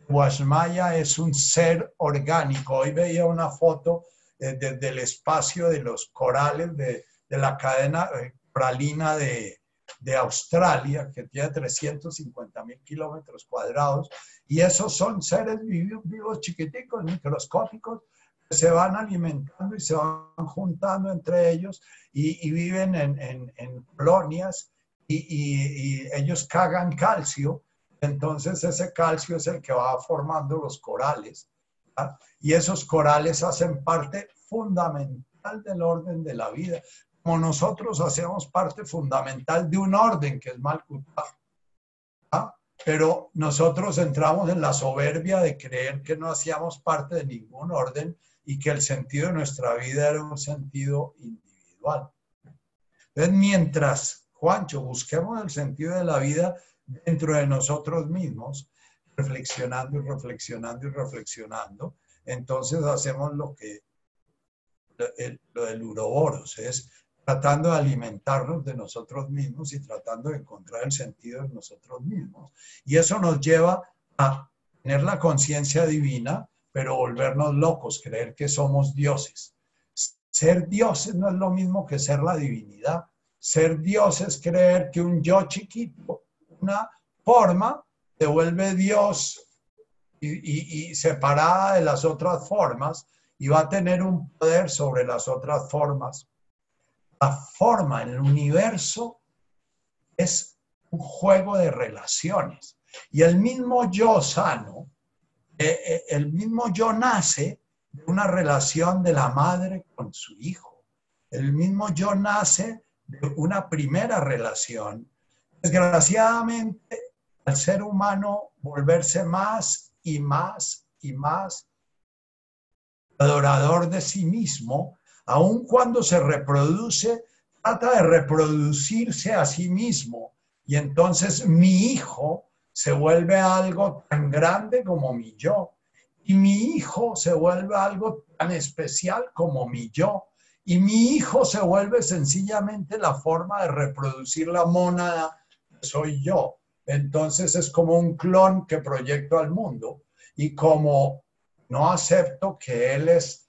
Guasmaya es un ser orgánico. Hoy veía una foto eh, desde el espacio de los corales de, la cadena eh, coralina de, de Australia, que tiene 350 mil kilómetros cuadrados, y esos son seres vivos, chiquiticos, microscópicos, que se van alimentando y se van juntando entre ellos y, viven en, en, en colonias y, y, ellos cagan calcio, entonces ese calcio es el que va formando los corales. Y esos corales hacen parte fundamental del orden de la vida como nosotros hacemos parte fundamental de un orden que es Malkuta. ¿ah? Pero nosotros entramos en la soberbia de creer que no hacíamos parte de ningún orden y que el sentido de nuestra vida era un sentido individual. Entonces, mientras, Juancho, busquemos el sentido de la vida dentro de nosotros mismos, reflexionando y reflexionando y reflexionando, entonces hacemos lo que lo del uroboros es tratando de alimentarnos de nosotros mismos y tratando de encontrar el sentido de nosotros mismos. Y eso nos lleva a tener la conciencia divina, pero volvernos locos, creer que somos dioses. Ser dioses no es lo mismo que ser la divinidad. Ser dios es creer que un yo chiquito, una forma, te vuelve Dios y, y separada de las otras formas y va a tener un poder sobre las otras formas forma en el universo es un juego de relaciones. Y el mismo yo sano, eh, eh, el mismo yo nace de una relación de la madre con su hijo. El mismo yo nace de una primera relación. Desgraciadamente, al ser humano volverse más y más y más adorador de sí mismo, aun cuando se reproduce, trata de reproducirse a sí mismo. Y entonces mi hijo se vuelve algo tan grande como mi yo. Y mi hijo se vuelve algo tan especial como mi yo. Y mi hijo se vuelve sencillamente la forma de reproducir la mónada que soy yo. Entonces es como un clon que proyecto al mundo. Y como no acepto que él es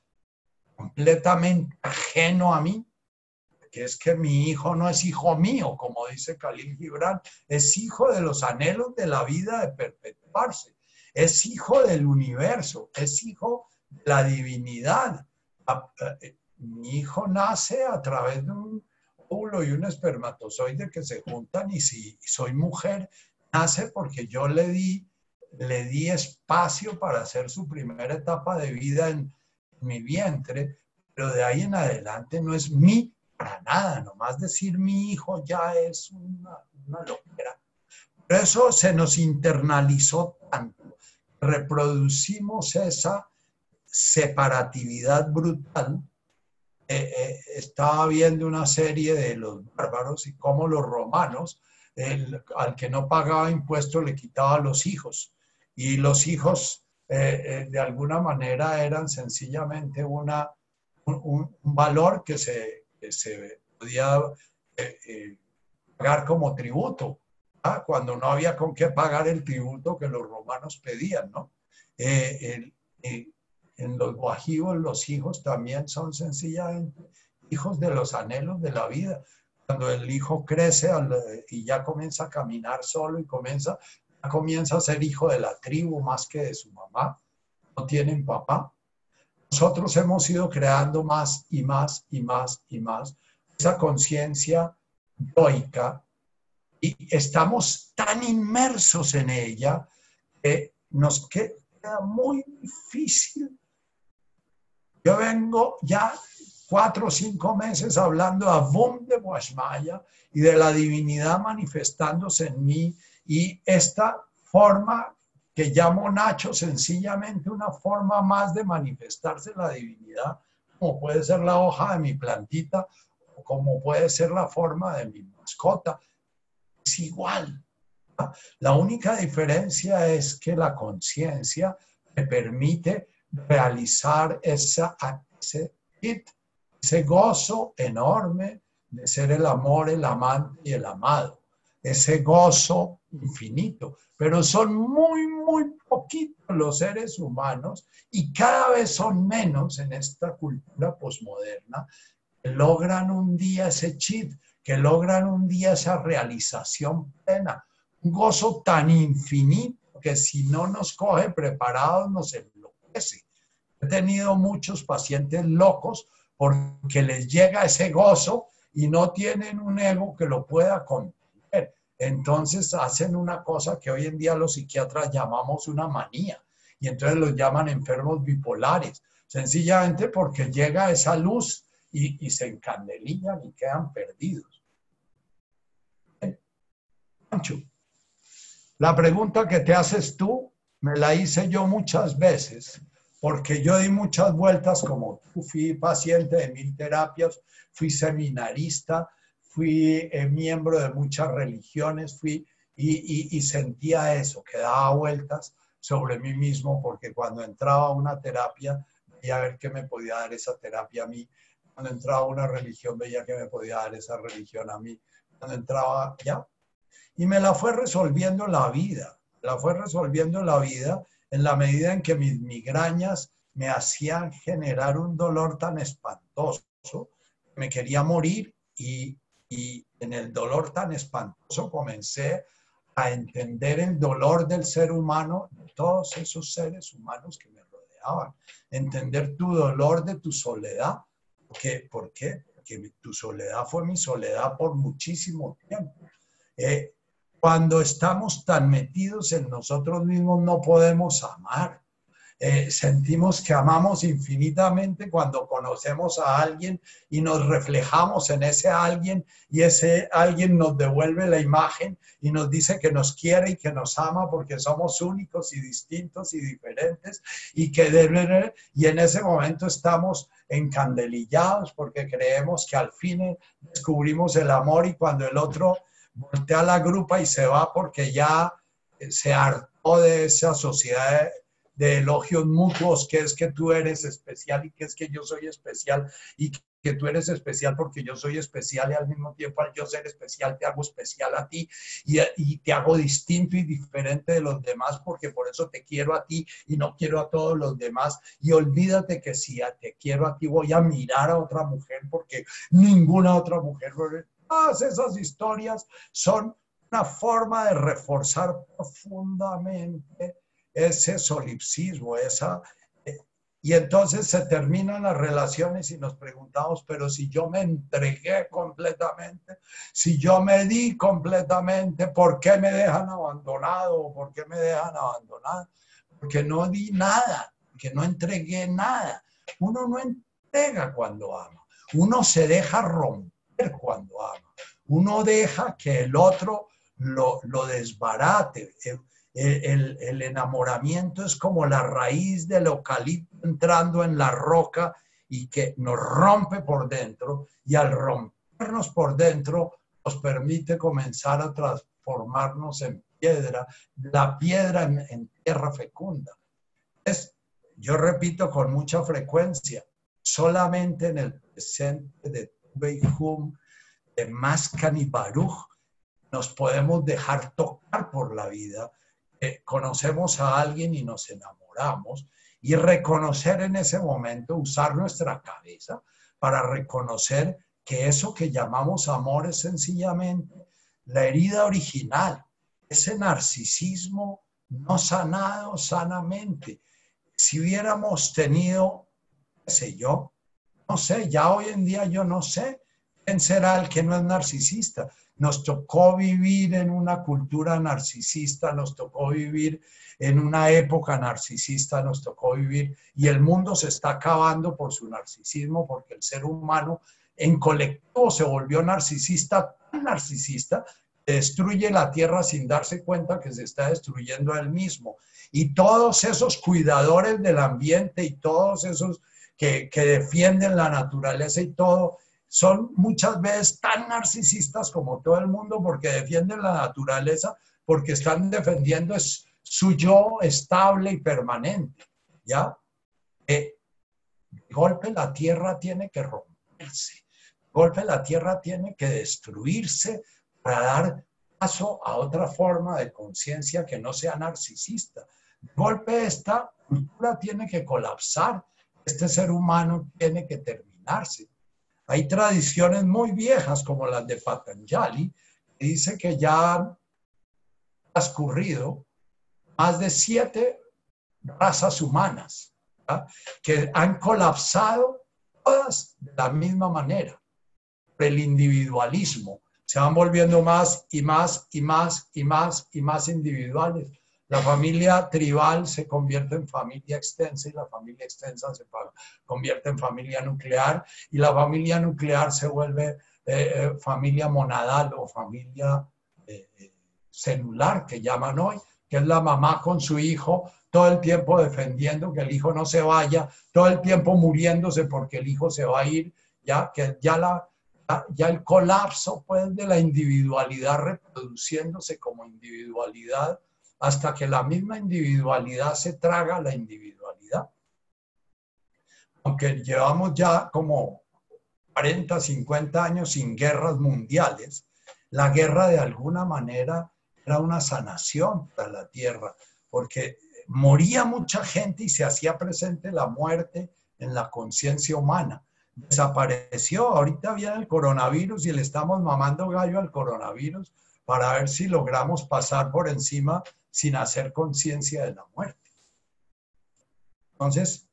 completamente ajeno a mí, que es que mi hijo no es hijo mío, como dice Khalil Gibran, es hijo de los anhelos de la vida de perpetuarse, es hijo del universo, es hijo de la divinidad. Eh, mi hijo nace a través de un óvulo y un espermatozoide que se juntan y si soy mujer, nace porque yo le di, le di espacio para hacer su primera etapa de vida en, mi vientre, pero de ahí en adelante no es mi para nada, nomás decir mi hijo ya es una, una locura. Pero eso se nos internalizó tanto, reproducimos esa separatividad brutal. Eh, eh, estaba viendo una serie de los bárbaros y cómo los romanos, al que no pagaba impuestos, le quitaba los hijos. Y los hijos eh, eh, de alguna manera eran sencillamente una, un, valor que se, se podía eh, pagar como tributo, ¿ah? cuando no había con qué pagar el tributo que los romanos pedían, ¿no? en los guajivos los hijos también son sencillamente hijos de los anhelos de la vida. Cuando el hijo crece y ya comienza a caminar solo y comienza comienza a ser hijo de la tribu más que de su mamá. No tienen papá. Nosotros hemos ido creando más y más y más y más esa conciencia yoica y estamos tan inmersos en ella que nos queda muy difícil. Yo vengo ya cuatro o cinco meses hablando a Vom de Guashmaya y de la divinidad manifestándose en mí y esta forma que llamo Nacho, sencillamente una forma más de manifestarse la divinidad, como puede ser la hoja de mi plantita o como puede ser la forma de mi mascota. Es igual. La única diferencia es que la conciencia me permite realizar esa, ese, ese gozo enorme de ser el amor, el amante y el amado ese gozo infinito, pero son muy, muy poquitos los seres humanos y cada vez son menos en esta cultura posmoderna que logran un día ese chip, que logran un día esa realización plena, un gozo tan infinito que si no nos coge preparados nos enloquece. He tenido muchos pacientes locos porque les llega ese gozo y no tienen un ego que lo pueda contener. Entonces hacen una cosa que hoy en día los psiquiatras llamamos una manía y entonces los llaman enfermos bipolares, sencillamente porque llega esa luz y, se encandelillan y quedan perdidos. La pregunta que te haces tú me la hice yo muchas veces porque yo di muchas vueltas como tú, fui paciente de mil terapias, fui seminarista, fui eh, miembro de muchas religiones, fui y, y, sentía eso, que daba vueltas sobre mí mismo, porque cuando entraba a una terapia, veía a ver qué me podía dar esa terapia a mí. Cuando entraba a una religión, veía qué me podía dar esa religión a mí. Cuando entraba, ya. Y me la fue resolviendo la vida, la fue resolviendo la vida en la medida en que mis migrañas me hacían generar un dolor tan espantoso, me quería morir y, en el dolor tan espantoso comencé a entender el dolor del ser humano, de todos esos seres humanos que me rodeaban, entender tu dolor de tu soledad. ¿Por ¿Por qué? Porque tu soledad fue mi soledad por muchísimo tiempo. Eh, cuando estamos tan metidos en nosotros mismos no podemos amar. Eh, sentimos que amamos infinitamente cuando conocemos a alguien y nos reflejamos en ese alguien y ese alguien nos devuelve la imagen y nos dice que nos quiere y que nos ama porque somos únicos y distintos y diferentes y que debe, y en ese momento estamos encandelillados porque creemos que al fin descubrimos el amor y cuando el otro voltea la grupa y se va porque ya se hartó de esa sociedad de, elogios mutuos, que es que tú eres especial y que es que yo soy especial y que tú eres especial porque yo soy especial y al mismo tiempo al yo ser especial te hago especial a ti y, y, te hago distinto y diferente de los demás porque por eso te quiero a ti y no quiero a todos los demás. Y olvídate que si te quiero a ti voy a mirar a otra mujer porque ninguna otra mujer Todas esas historias son una forma de reforzar profundamente ese solipsismo, esa... Eh, y entonces se terminan las relaciones y nos preguntamos, pero si yo me entregué completamente, si yo me di completamente, ¿por qué me dejan abandonado? ¿Por qué me dejan abandonado? Porque no di nada, porque no entregué nada. Uno no entrega cuando ama, uno se deja romper cuando ama. Uno deja que el otro lo, desbarate. El, enamoramiento es como la raíz del eucalipto entrando en la roca y que nos rompe por dentro y al rompernos por dentro nos permite comenzar a transformarnos en piedra, la piedra en, tierra fecunda. Es, yo repito con mucha frecuencia, solamente en el presente de Beihum, de Mascan y Baruch, nos podemos dejar tocar por la vida, eh, conocemos a alguien y nos enamoramos y reconocer en ese momento, usar nuestra cabeza para reconocer que eso que llamamos amor es sencillamente la herida original, ese narcisismo no sanado sanamente. Si hubiéramos tenido, qué sé yo, no sé, ya hoy en día yo no sé será el que no es narcisista. Nos tocó vivir en una cultura narcisista, nos tocó vivir en una época narcisista, nos tocó vivir y el mundo se está acabando por su narcisismo porque el ser humano en colectivo se volvió narcisista, tan narcisista, que destruye la tierra sin darse cuenta que se está destruyendo a él mismo. Y todos esos cuidadores del ambiente y todos esos que, defienden la naturaleza y todo, son muchas veces tan narcisistas como todo el mundo porque defienden la naturaleza, porque están defendiendo su yo estable y permanente. ¿Ya? de golpe la tierra tiene que romperse, golpe la tierra tiene que destruirse para dar paso a otra forma de conciencia que no sea narcisista. Golpe esta cultura tiene que colapsar, este ser humano tiene que terminarse. Hay tradiciones muy viejas como las de Patanjali, que dice que ya han transcurrido más de siete razas humanas, que han colapsado todas de la misma manera, el individualismo, se van volviendo más y más y más y más y más individuales. La familia tribal se convierte en familia extensa y la familia extensa se convierte en familia nuclear. Y la familia nuclear se vuelve eh, eh, familia monadal o familia eh, celular que llaman hoy, que es la mamá con su hijo todo el tiempo defendiendo que el hijo no se vaya, todo el tiempo muriéndose porque el hijo se va a ir, ya que ya la ya el colapso pues, de la individualidad reproduciéndose como individualidad hasta que la misma individualidad se traga la individualidad. Aunque llevamos ya como 40, 50 años sin guerras mundiales, la guerra de alguna manera era una sanación para la tierra, porque moría mucha gente y se hacía presente la muerte en la conciencia humana desapareció. Ahorita viene el coronavirus y le estamos mamando gallo al coronavirus para ver si logramos pasar por encima sin hacer conciencia de la muerte. Entonces,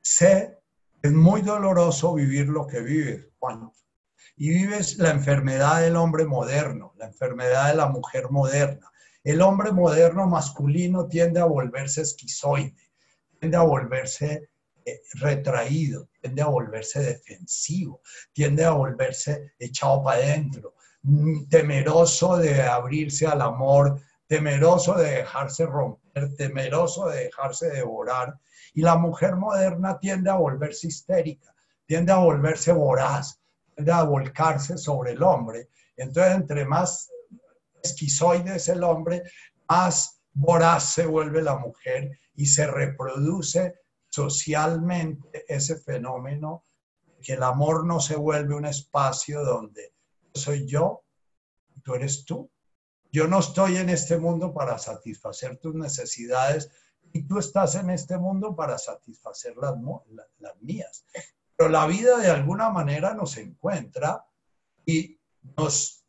sé, es muy doloroso vivir lo que vives, Juan. Y vives la enfermedad del hombre moderno, la enfermedad de la mujer moderna. El hombre moderno masculino tiende a volverse esquizoide, tiende a volverse eh, retraído, tiende a volverse defensivo, tiende a volverse echado para adentro, temeroso de abrirse al amor, temeroso de dejarse romper, temeroso de dejarse devorar. Y la mujer moderna tiende a volverse histérica, tiende a volverse voraz, tiende a volcarse sobre el hombre. Entonces, entre más esquizoide es el hombre, más voraz se vuelve la mujer y se reproduce socialmente ese fenómeno, que el amor no se vuelve un espacio donde soy yo, tú eres tú. Yo no estoy en este mundo para satisfacer tus necesidades y tú estás en este mundo para satisfacer las, las mías. Pero la vida de alguna manera nos encuentra y nos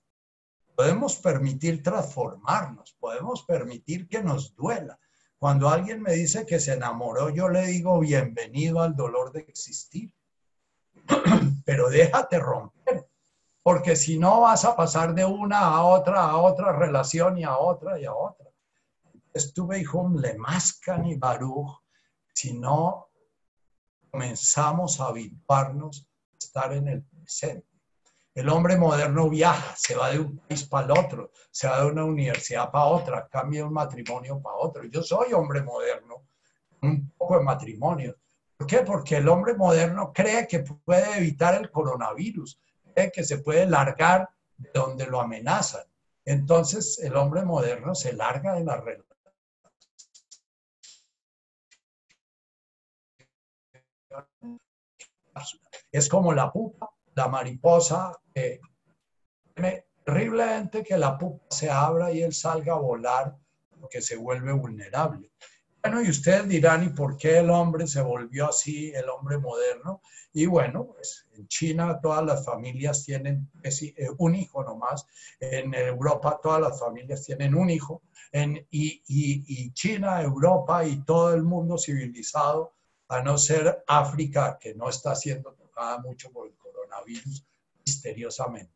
podemos permitir transformarnos, podemos permitir que nos duela, cuando alguien me dice que se enamoró, yo le digo bienvenido al dolor de existir. Pero déjate romper, porque si no vas a pasar de una a otra, a otra relación y a otra y a otra. Estuve hijo le mascan y baruch, si no comenzamos a habituarnos a estar en el presente. El hombre moderno viaja, se va de un país para el otro, se va de una universidad para otra, cambia un matrimonio para otro. Yo soy hombre moderno, un poco de matrimonio. ¿Por qué? Porque el hombre moderno cree que puede evitar el coronavirus, que se puede largar de donde lo amenazan. Entonces el hombre moderno se larga de la relación. Es como la pupa la mariposa, terriblemente que la pupa se abra y él salga a volar porque se vuelve vulnerable. Bueno, y ustedes dirán, ¿y por qué el hombre se volvió así, el hombre moderno? Y bueno, pues en China todas las familias tienen eh, un hijo nomás, en Europa todas las familias tienen un hijo, en, y, y, y China, Europa y todo el mundo civilizado, a no ser África, que no está siendo tocada mucho por el coronavirus misteriosamente,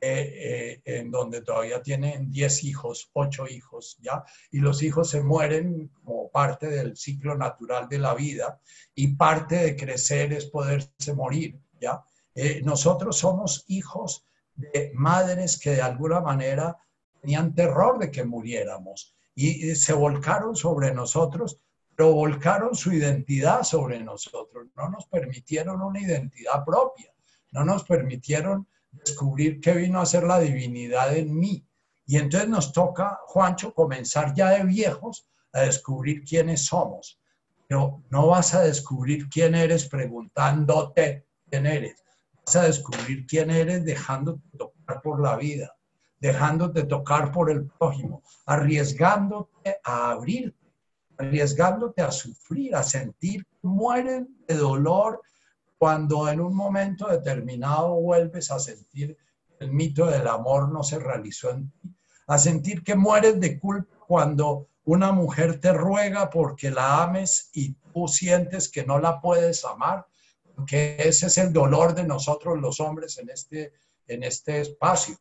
eh, eh, en donde todavía tienen 10 hijos, 8 hijos, ¿ya? Y los hijos se mueren como parte del ciclo natural de la vida y parte de crecer es poderse morir, ¿ya? Eh, nosotros somos hijos de madres que de alguna manera tenían terror de que muriéramos y se volcaron sobre nosotros pero volcaron su identidad sobre nosotros, no nos permitieron una identidad propia, no nos permitieron descubrir qué vino a ser la divinidad en mí. Y entonces nos toca, Juancho, comenzar ya de viejos a descubrir quiénes somos. Pero no vas a descubrir quién eres preguntándote quién eres. Vas a descubrir quién eres dejándote tocar por la vida. dejándote tocar por el prójimo, arriesgándote a abrirte, arriesgándote a sufrir, a sentir que mueren de dolor cuando en un momento determinado vuelves a sentir el mito del amor no se realizó en ti, a sentir que mueres de culpa cuando una mujer te ruega porque la ames y tú sientes que no la puedes amar, porque ese es el dolor de nosotros los hombres en este, en este espacio.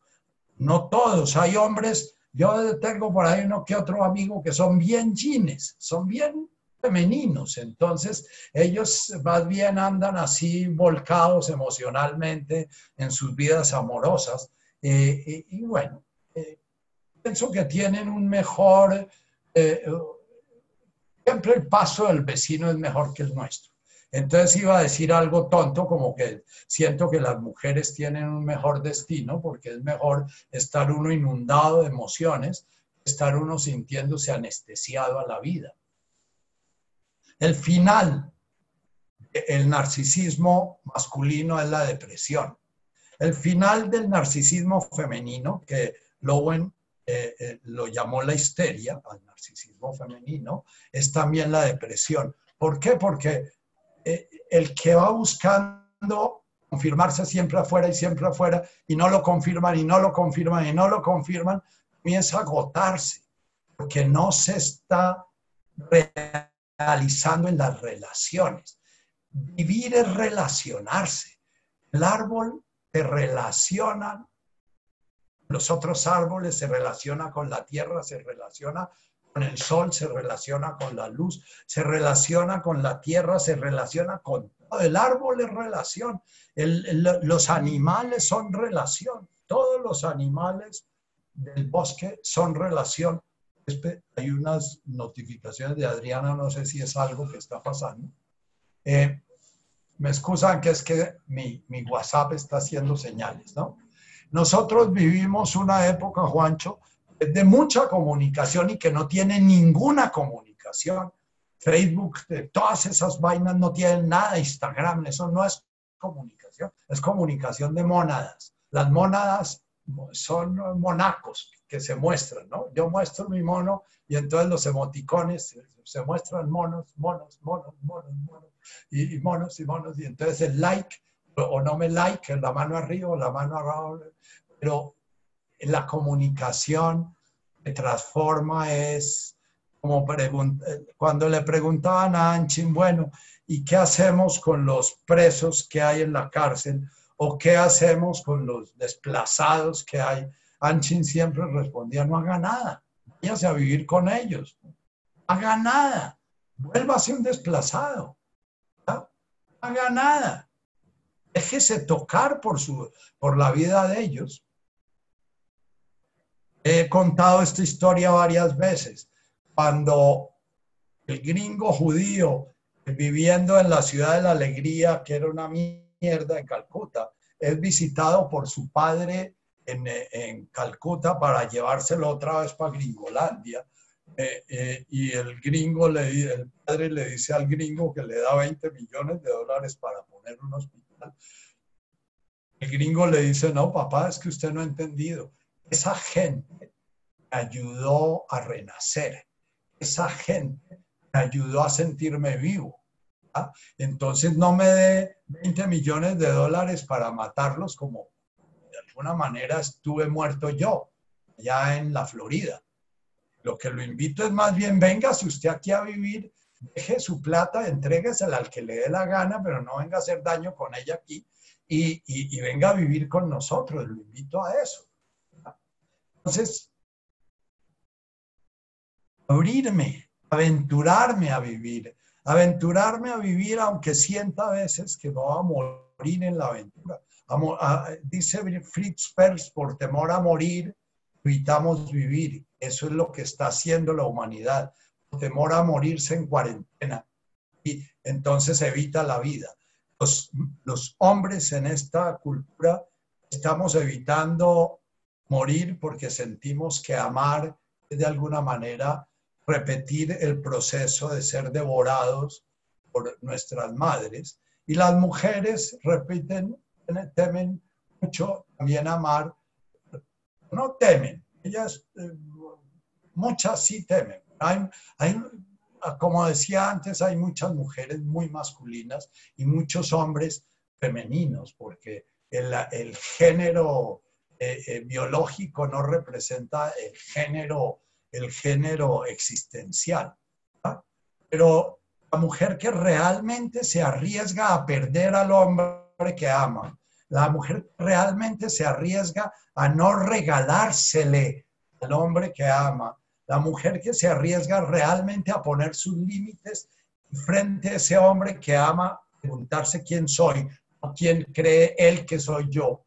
No todos, hay hombres, yo tengo por ahí uno que otro amigo que son bien jeans, son bien femeninos, entonces ellos más bien andan así volcados emocionalmente en sus vidas amorosas eh, eh, y bueno, eh, pienso que tienen un mejor, siempre el paso del vecino es mejor que el nuestro. Entonces iba a decir algo tonto como que siento que las mujeres tienen un mejor destino porque es mejor estar uno inundado de emociones, estar uno sintiéndose anestesiado a la vida. El final el narcisismo masculino es la depresión. El final del narcisismo femenino, que Lowen eh, eh, lo llamó la histeria, al narcisismo femenino, es también la depresión. ¿Por qué? Porque eh, el que va buscando confirmarse siempre afuera y siempre afuera y no lo confirman y no lo confirman y no lo confirman, comienza a agotarse porque no se está realizando en las relaciones. Vivir es relacionarse. El árbol se relaciona, los otros árboles se relaciona con la tierra, se relaciona con el sol, se relaciona con la luz, se relaciona con la tierra, se relaciona con todo. El árbol es relación, los animales son relación, todos los animales del bosque son relación. Hay unas notificaciones de Adriana, no sé si es algo que está pasando. Eh, me excusan que es que mi, mi WhatsApp está haciendo señales, ¿no? Nosotros vivimos una época, Juancho, de mucha comunicación y que no tiene ninguna comunicación. Facebook, todas esas vainas no tienen nada, Instagram, eso no es comunicación, es comunicación de mónadas. Las mónadas son monacos que se muestran, ¿no? Yo muestro mi mono y entonces los emoticones se muestran monos, monos, monos, monos, monos, y, y monos y monos, y entonces el like o no me like, la mano arriba o la mano abajo, pero la comunicación que transforma es como cuando le preguntaban a Anchin, bueno, ¿y qué hacemos con los presos que hay en la cárcel? ¿O qué hacemos con los desplazados que hay? Anchin siempre respondía, no haga nada, váyase a vivir con ellos, haga nada, vuélvase un desplazado, haga nada, déjese tocar por, su, por la vida de ellos He contado esta historia varias veces. Cuando el gringo judío viviendo en la ciudad de la alegría, que era una mierda en Calcuta, es visitado por su padre en, Calcuta para llevárselo otra vez para Gringolandia. Eh, eh, y el gringo, le, el padre le dice al gringo que le da 20 millones de dólares para poner un hospital. El gringo le dice, no, papá, es que usted no ha entendido esa gente me ayudó a renacer. Esa gente me ayudó a sentirme vivo. Entonces no me dé 20 millones de dólares para matarlos como de alguna manera estuve muerto yo, allá en la Florida. Lo que lo invito es más bien, venga, si usted aquí a vivir, deje su plata, entréguesela al que le dé la gana, pero no venga a hacer daño con ella aquí y, y venga a vivir con nosotros. Lo invito a eso. Entonces, abrirme, aventurarme a vivir, aventurarme a vivir aunque sienta a veces que no va a morir en la aventura. Dice Fritz Perls, por temor a morir, evitamos vivir. Eso es lo que está haciendo la humanidad. Por temor a morirse en cuarentena. Y entonces evita la vida. Los, los hombres en esta cultura estamos evitando morir porque sentimos que amar es de alguna manera repetir el proceso de ser devorados por nuestras madres. Y las mujeres repiten, temen mucho también amar no temen. Ellas, eh, muchas sí temen. Hay, hay, como decía antes, hay muchas mujeres muy masculinas y muchos hombres femeninos, porque el, el género eh, eh, biológico no representa el género, el género existencial. Pero la mujer que realmente se arriesga a perder al hombre que ama, la mujer realmente se arriesga a no regalársele al hombre que ama, la mujer que se arriesga realmente a poner sus límites frente a ese hombre que ama, preguntarse quién soy, o quién cree él que soy yo,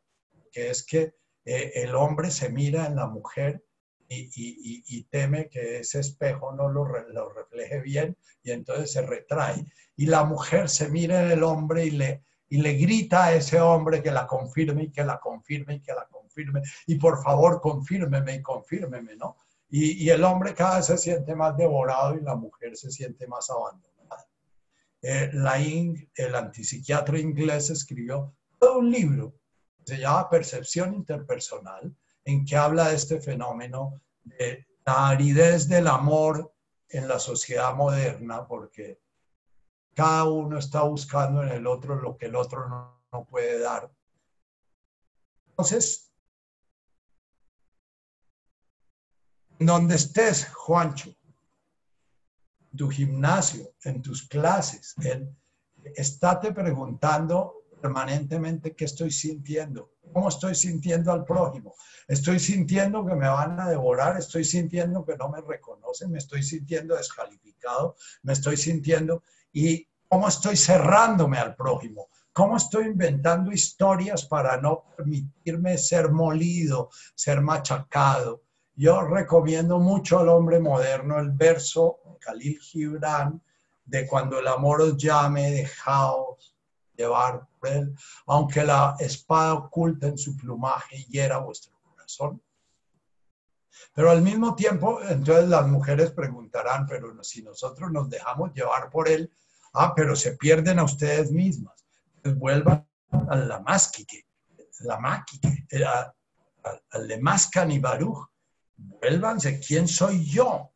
que es que eh, el hombre se mira en la mujer y, teme que ese espejo no lo, refleje bien y entonces se retrae. Y la mujer se mira en el hombre y le, y le grita a ese hombre que la confirme y que la confirme y que la confirme. Y por favor, confírmeme y confírmeme, ¿no? Y, el hombre cada vez se siente más devorado y la mujer se siente más abandonada. Eh, Laing, el antipsiquiatra inglés, escribió todo un libro se llama Percepción Interpersonal, en que habla de este fenómeno de la aridez del amor en la sociedad moderna, porque cada uno está buscando en el otro lo que el otro no, puede dar. Entonces, donde estés, Juancho, tu gimnasio, en tus clases, en, estate preguntando permanentemente qué estoy sintiendo, cómo estoy sintiendo al prójimo. Estoy sintiendo que me van a devorar, estoy sintiendo que no me reconocen, me estoy sintiendo descalificado, me estoy sintiendo y cómo estoy cerrándome al prójimo. ¿Cómo estoy inventando historias para no permitirme ser molido, ser machacado? Yo recomiendo mucho al hombre moderno el verso Khalil Gibran de cuando el amor os llame, dejaos llevar por él, aunque la espada oculta en su plumaje hiera vuestro corazón. Pero al mismo tiempo, entonces las mujeres preguntarán, pero si nosotros nos dejamos llevar por él, ah, pero se pierden a ustedes mismas. Pues vuelvan a la másquique, la máquique, al de Mascan y Baruch. Vuélvanse, ¿quién soy yo?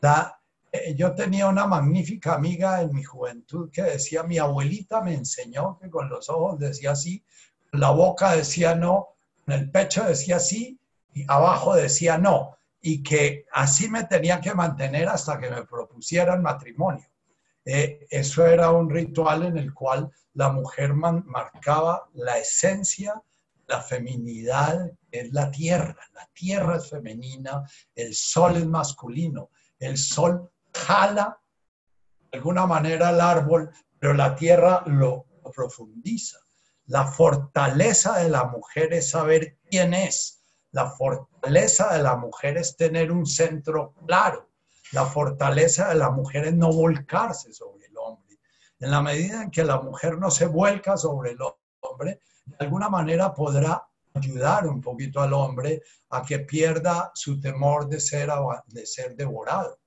La, eh, yo tenía una magnífica amiga en mi juventud que decía, mi abuelita me enseñó que con los ojos decía sí, la boca decía no, el pecho decía sí y abajo decía no, y que así me tenía que mantener hasta que me propusieran matrimonio. Eh, eso era un ritual en el cual la mujer marcaba la esencia, la feminidad, es la tierra. La tierra es femenina, el sol es masculino. El sol jala de alguna manera el árbol, pero la tierra lo, profundiza. La fortaleza de la mujer es saber quién es. La fortaleza de la mujer es tener un centro claro. La fortaleza de la mujer es no volcarse sobre el hombre. En la medida en que la mujer no se vuelca sobre el hombre, de alguna manera podrá ayudar un poquito al hombre a que pierda su temor de ser, de ser devorado.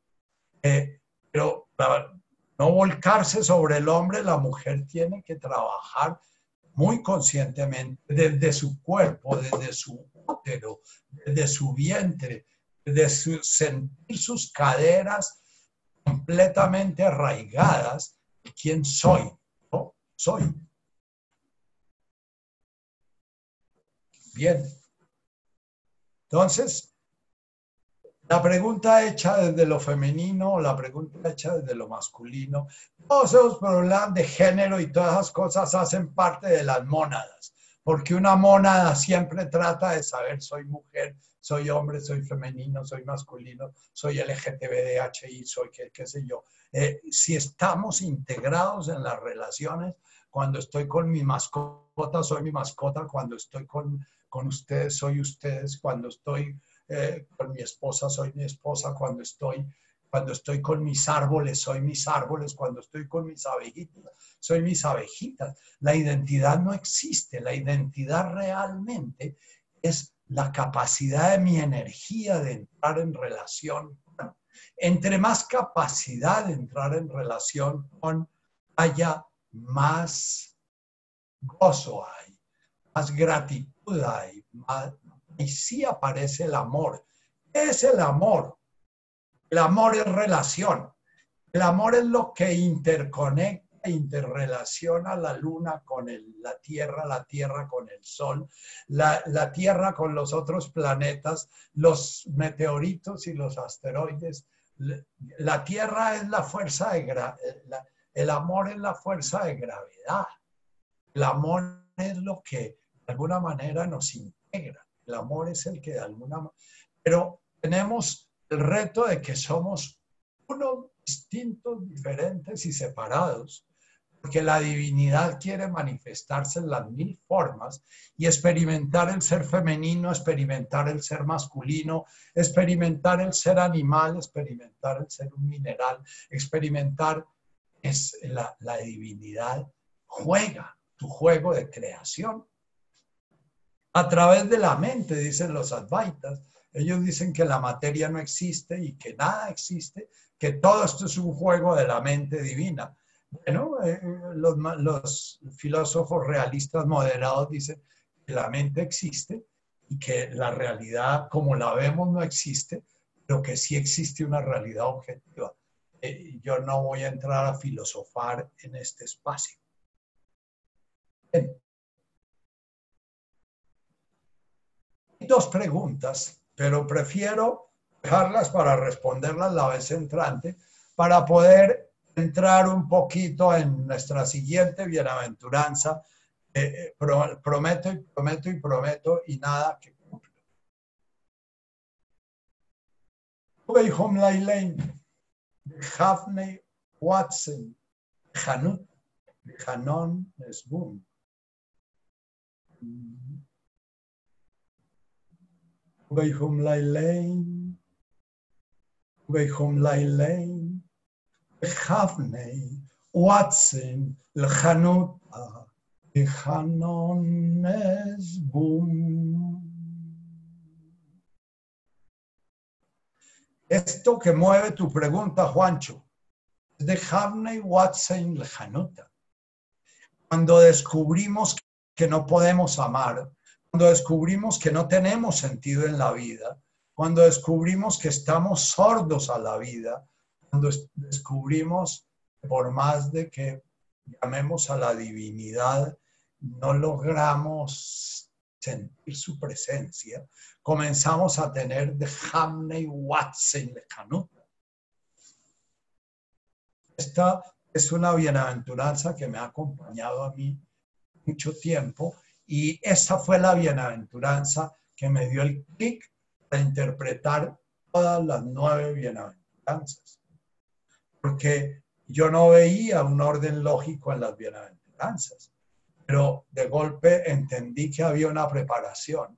Eh, pero para no volcarse sobre el hombre, la mujer tiene que trabajar muy conscientemente desde su cuerpo, desde su útero, desde su vientre, desde sentir sus caderas completamente arraigadas. ¿Quién soy? ¿No? Soy. Bien. Entonces, la pregunta hecha desde lo femenino, la pregunta hecha desde lo masculino, todos esos problemas de género y todas esas cosas hacen parte de las mónadas, porque una mónada siempre trata de saber soy mujer, soy hombre, soy femenino, soy masculino, soy LGTBDHI, soy qué, qué sé yo. Eh, si estamos integrados en las relaciones, cuando estoy con mi mascota, soy mi mascota, cuando estoy con, con ustedes, soy ustedes, cuando estoy eh, con mi esposa soy mi esposa, cuando estoy, cuando estoy con mis árboles soy mis árboles, cuando estoy con mis abejitas soy mis abejitas. La identidad no existe, la identidad realmente es la capacidad de mi energía de entrar en relación. Entre más capacidad de entrar en relación con, haya más gozo hay, más gratitud hay, más, y sí aparece el amor. ¿Qué es el amor? El amor es relación. El amor es lo que interconecta, interrelaciona la luna con la Tierra, la Tierra con el Sol, la, la Tierra con los otros planetas, los meteoritos y los asteroides. La Tierra es la fuerza de gravedad. El amor es la fuerza de gravedad. El amor es lo que de alguna manera nos integra. El amor es el que de alguna manera... Pero tenemos el reto de que somos unos distintos, diferentes y separados, porque la divinidad quiere manifestarse en las mil formas y experimentar el ser femenino, experimentar el ser masculino, experimentar el ser animal, experimentar el ser un mineral, experimentar es la, la divinidad juega tu juego de creación a través de la mente, dicen los advaitas. Ellos dicen que la materia no existe y que nada existe, que todo esto es un juego de la mente divina. Bueno, eh, los, los, filósofos realistas moderados dicen que la mente existe y que la realidad como la vemos no existe, pero que sí existe una realidad objetiva. Eh, yo no voy a entrar a filosofar en este espacio. Dos preguntas, pero prefiero dejarlas para responderlas la vez entrante, para poder entrar un poquito en nuestra siguiente bienaventuranza. Eh, prometo y prometo y prometo y nada que cumplo. Lane, Hafney Watson, Hanut, Hanon Lane. ובהם ליליין, בכבני וואטסן לחנות בחנונס בום. Esto que mueve tu pregunta, Juancho, es de Havney Watson Lejanuta. Cuando descubrimos que no podemos amar, cuando descubrimos que no tenemos sentido en la vida, cuando descubrimos que estamos sordos a la vida, cuando descubrimos por más de que llamemos a la divinidad, no logramos sentir su presencia, comenzamos a tener de Hamney Watson de Canuta. Esta es una bienaventuranza que me ha acompañado a mí mucho tiempo y esa fue la bienaventuranza que me dio el clic para interpretar todas las nueve bienaventuranzas. Porque yo no veía un orden lógico en las bienaventuranzas, pero de golpe entendí que había una preparación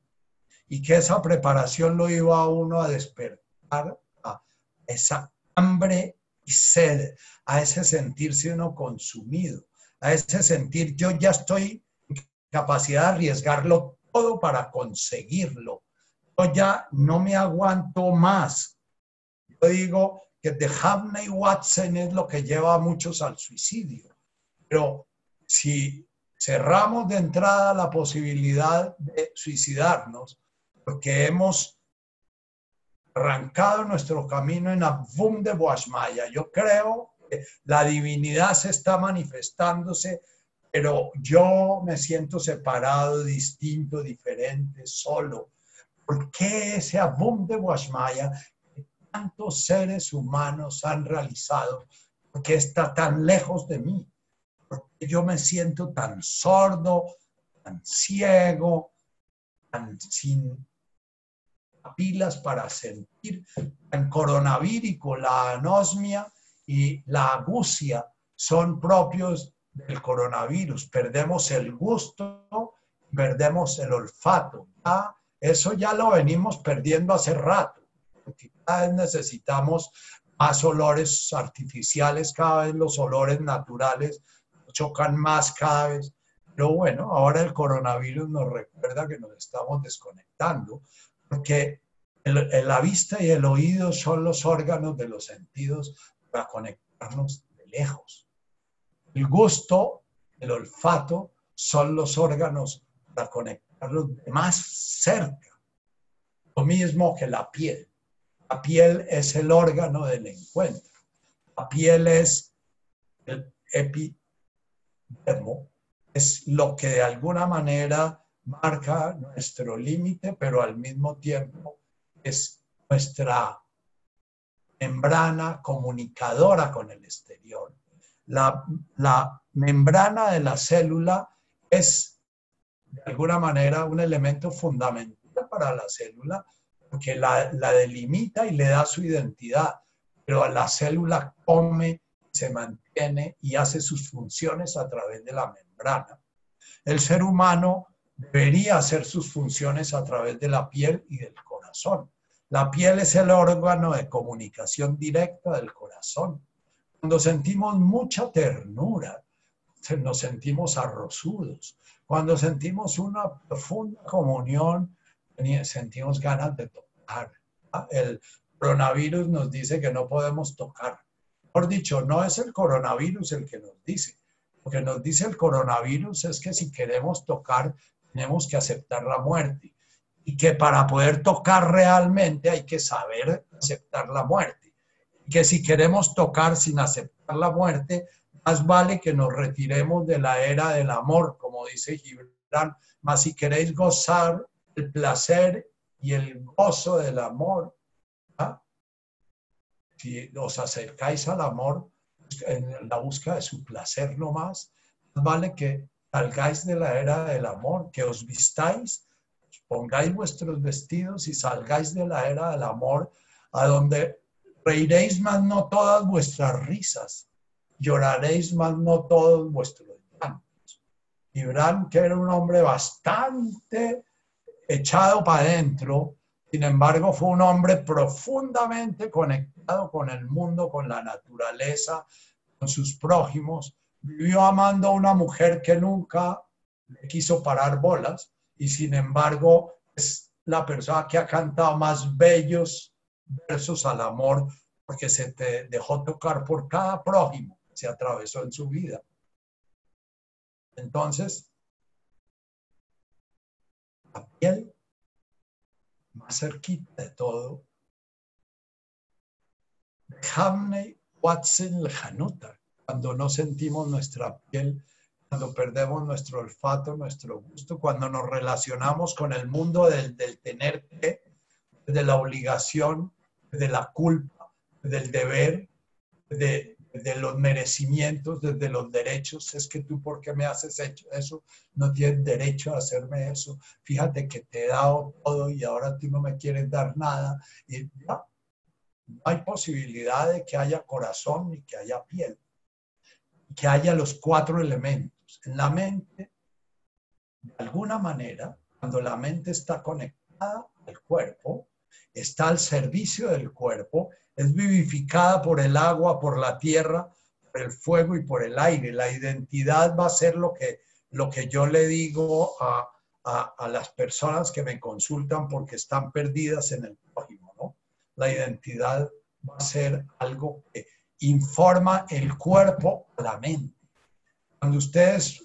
y que esa preparación lo iba a uno a despertar a esa hambre y sed, a ese sentirse uno consumido, a ese sentir yo ya estoy capacidad de arriesgarlo todo para conseguirlo. Ya no me aguanto más. Yo digo que de Hamney Watson es lo que lleva a muchos al suicidio. Pero si cerramos de entrada la posibilidad de suicidarnos, porque hemos arrancado nuestro camino en Abum de Boashmaya, yo creo que la divinidad se está manifestándose pero yo me siento separado, distinto, diferente, solo. ¿Por qué ese abum de Guashmaya que tantos seres humanos han realizado? ¿Por qué está tan lejos de mí? ¿Por qué yo me siento tan sordo, tan ciego, tan sin pilas para sentir, tan coronavírico? La anosmia y la agucia son propios del coronavirus, perdemos el gusto, perdemos el olfato. Eso ya lo venimos perdiendo hace rato, cada vez necesitamos más olores artificiales, cada vez los olores naturales chocan más cada vez. Pero bueno, ahora el coronavirus nos recuerda que nos estamos desconectando, porque la vista y el oído son los órganos de los sentidos para conectarnos de lejos. El gusto, el olfato son los órganos para conectarlos más cerca. lo mismo que la piel. La piel es el órgano del encuentro. La piel es el epidermo, es lo que de alguna manera marca nuestro límite, pero al mismo tiempo es nuestra membrana comunicadora con el exterior. La, la membrana de la célula es de alguna manera un elemento fundamental para la célula porque la, la delimita y le da su identidad, pero la célula come, se mantiene y hace sus funciones a través de la membrana. El ser humano debería hacer sus funciones a través de la piel y del corazón. La piel es el órgano de comunicación directa del corazón. Cuando sentimos mucha ternura, nos sentimos arrozudos. Cuando sentimos una profunda comunión, sentimos ganas de tocar. El coronavirus nos dice que no podemos tocar. Por dicho, no es el coronavirus el que nos dice. Lo que nos dice el coronavirus es que si queremos tocar, tenemos que aceptar la muerte. Y que para poder tocar realmente hay que saber aceptar la muerte. Y que si queremos tocar sin aceptar la muerte, más vale que nos retiremos de la era del amor, como dice Gibran, más si queréis gozar el placer y el gozo del amor, ¿ah? si os acercáis al amor en la búsqueda de su placer no más, más vale que salgáis de la era del amor, que os vistáis, pongáis vuestros vestidos y salgáis de la era del amor, a donde reiréis más no todas vuestras risas, lloraréis más no todos vuestros llantos. Gibran, que era un hombre bastante echado para adentro, sin embargo fue un hombre profundamente conectado con el mundo, con la naturaleza, con sus prójimos. Vivió amando a una mujer que nunca le quiso parar bolas y sin embargo es la persona que ha cantado más bellos versos al amor porque se te dejó tocar por cada prójimo se atravesó en su vida. Entonces, la piel más cerquita de todo, Hamney Watson cuando no sentimos nuestra piel, cuando perdemos nuestro olfato, nuestro gusto, cuando nos relacionamos con el mundo del, del tener de la obligación, de la culpa, del deber, de, de los merecimientos, desde los derechos. Es que tú, ¿por qué me haces eso? No tienes derecho a hacerme eso. Fíjate que te he dado todo y ahora tú no me quieres dar nada. Y no, no hay posibilidad de que haya corazón ni que haya piel. Que haya los cuatro elementos. En la mente, de alguna manera, cuando la mente está conectada al cuerpo, está al servicio del cuerpo, es vivificada por el agua, por la tierra, por el fuego y por el aire. La identidad va a ser lo que, lo que yo le digo a, las personas que me consultan porque están perdidas en el prójimo, ¿no? La identidad va a ser algo que informa el cuerpo a la mente. Cuando ustedes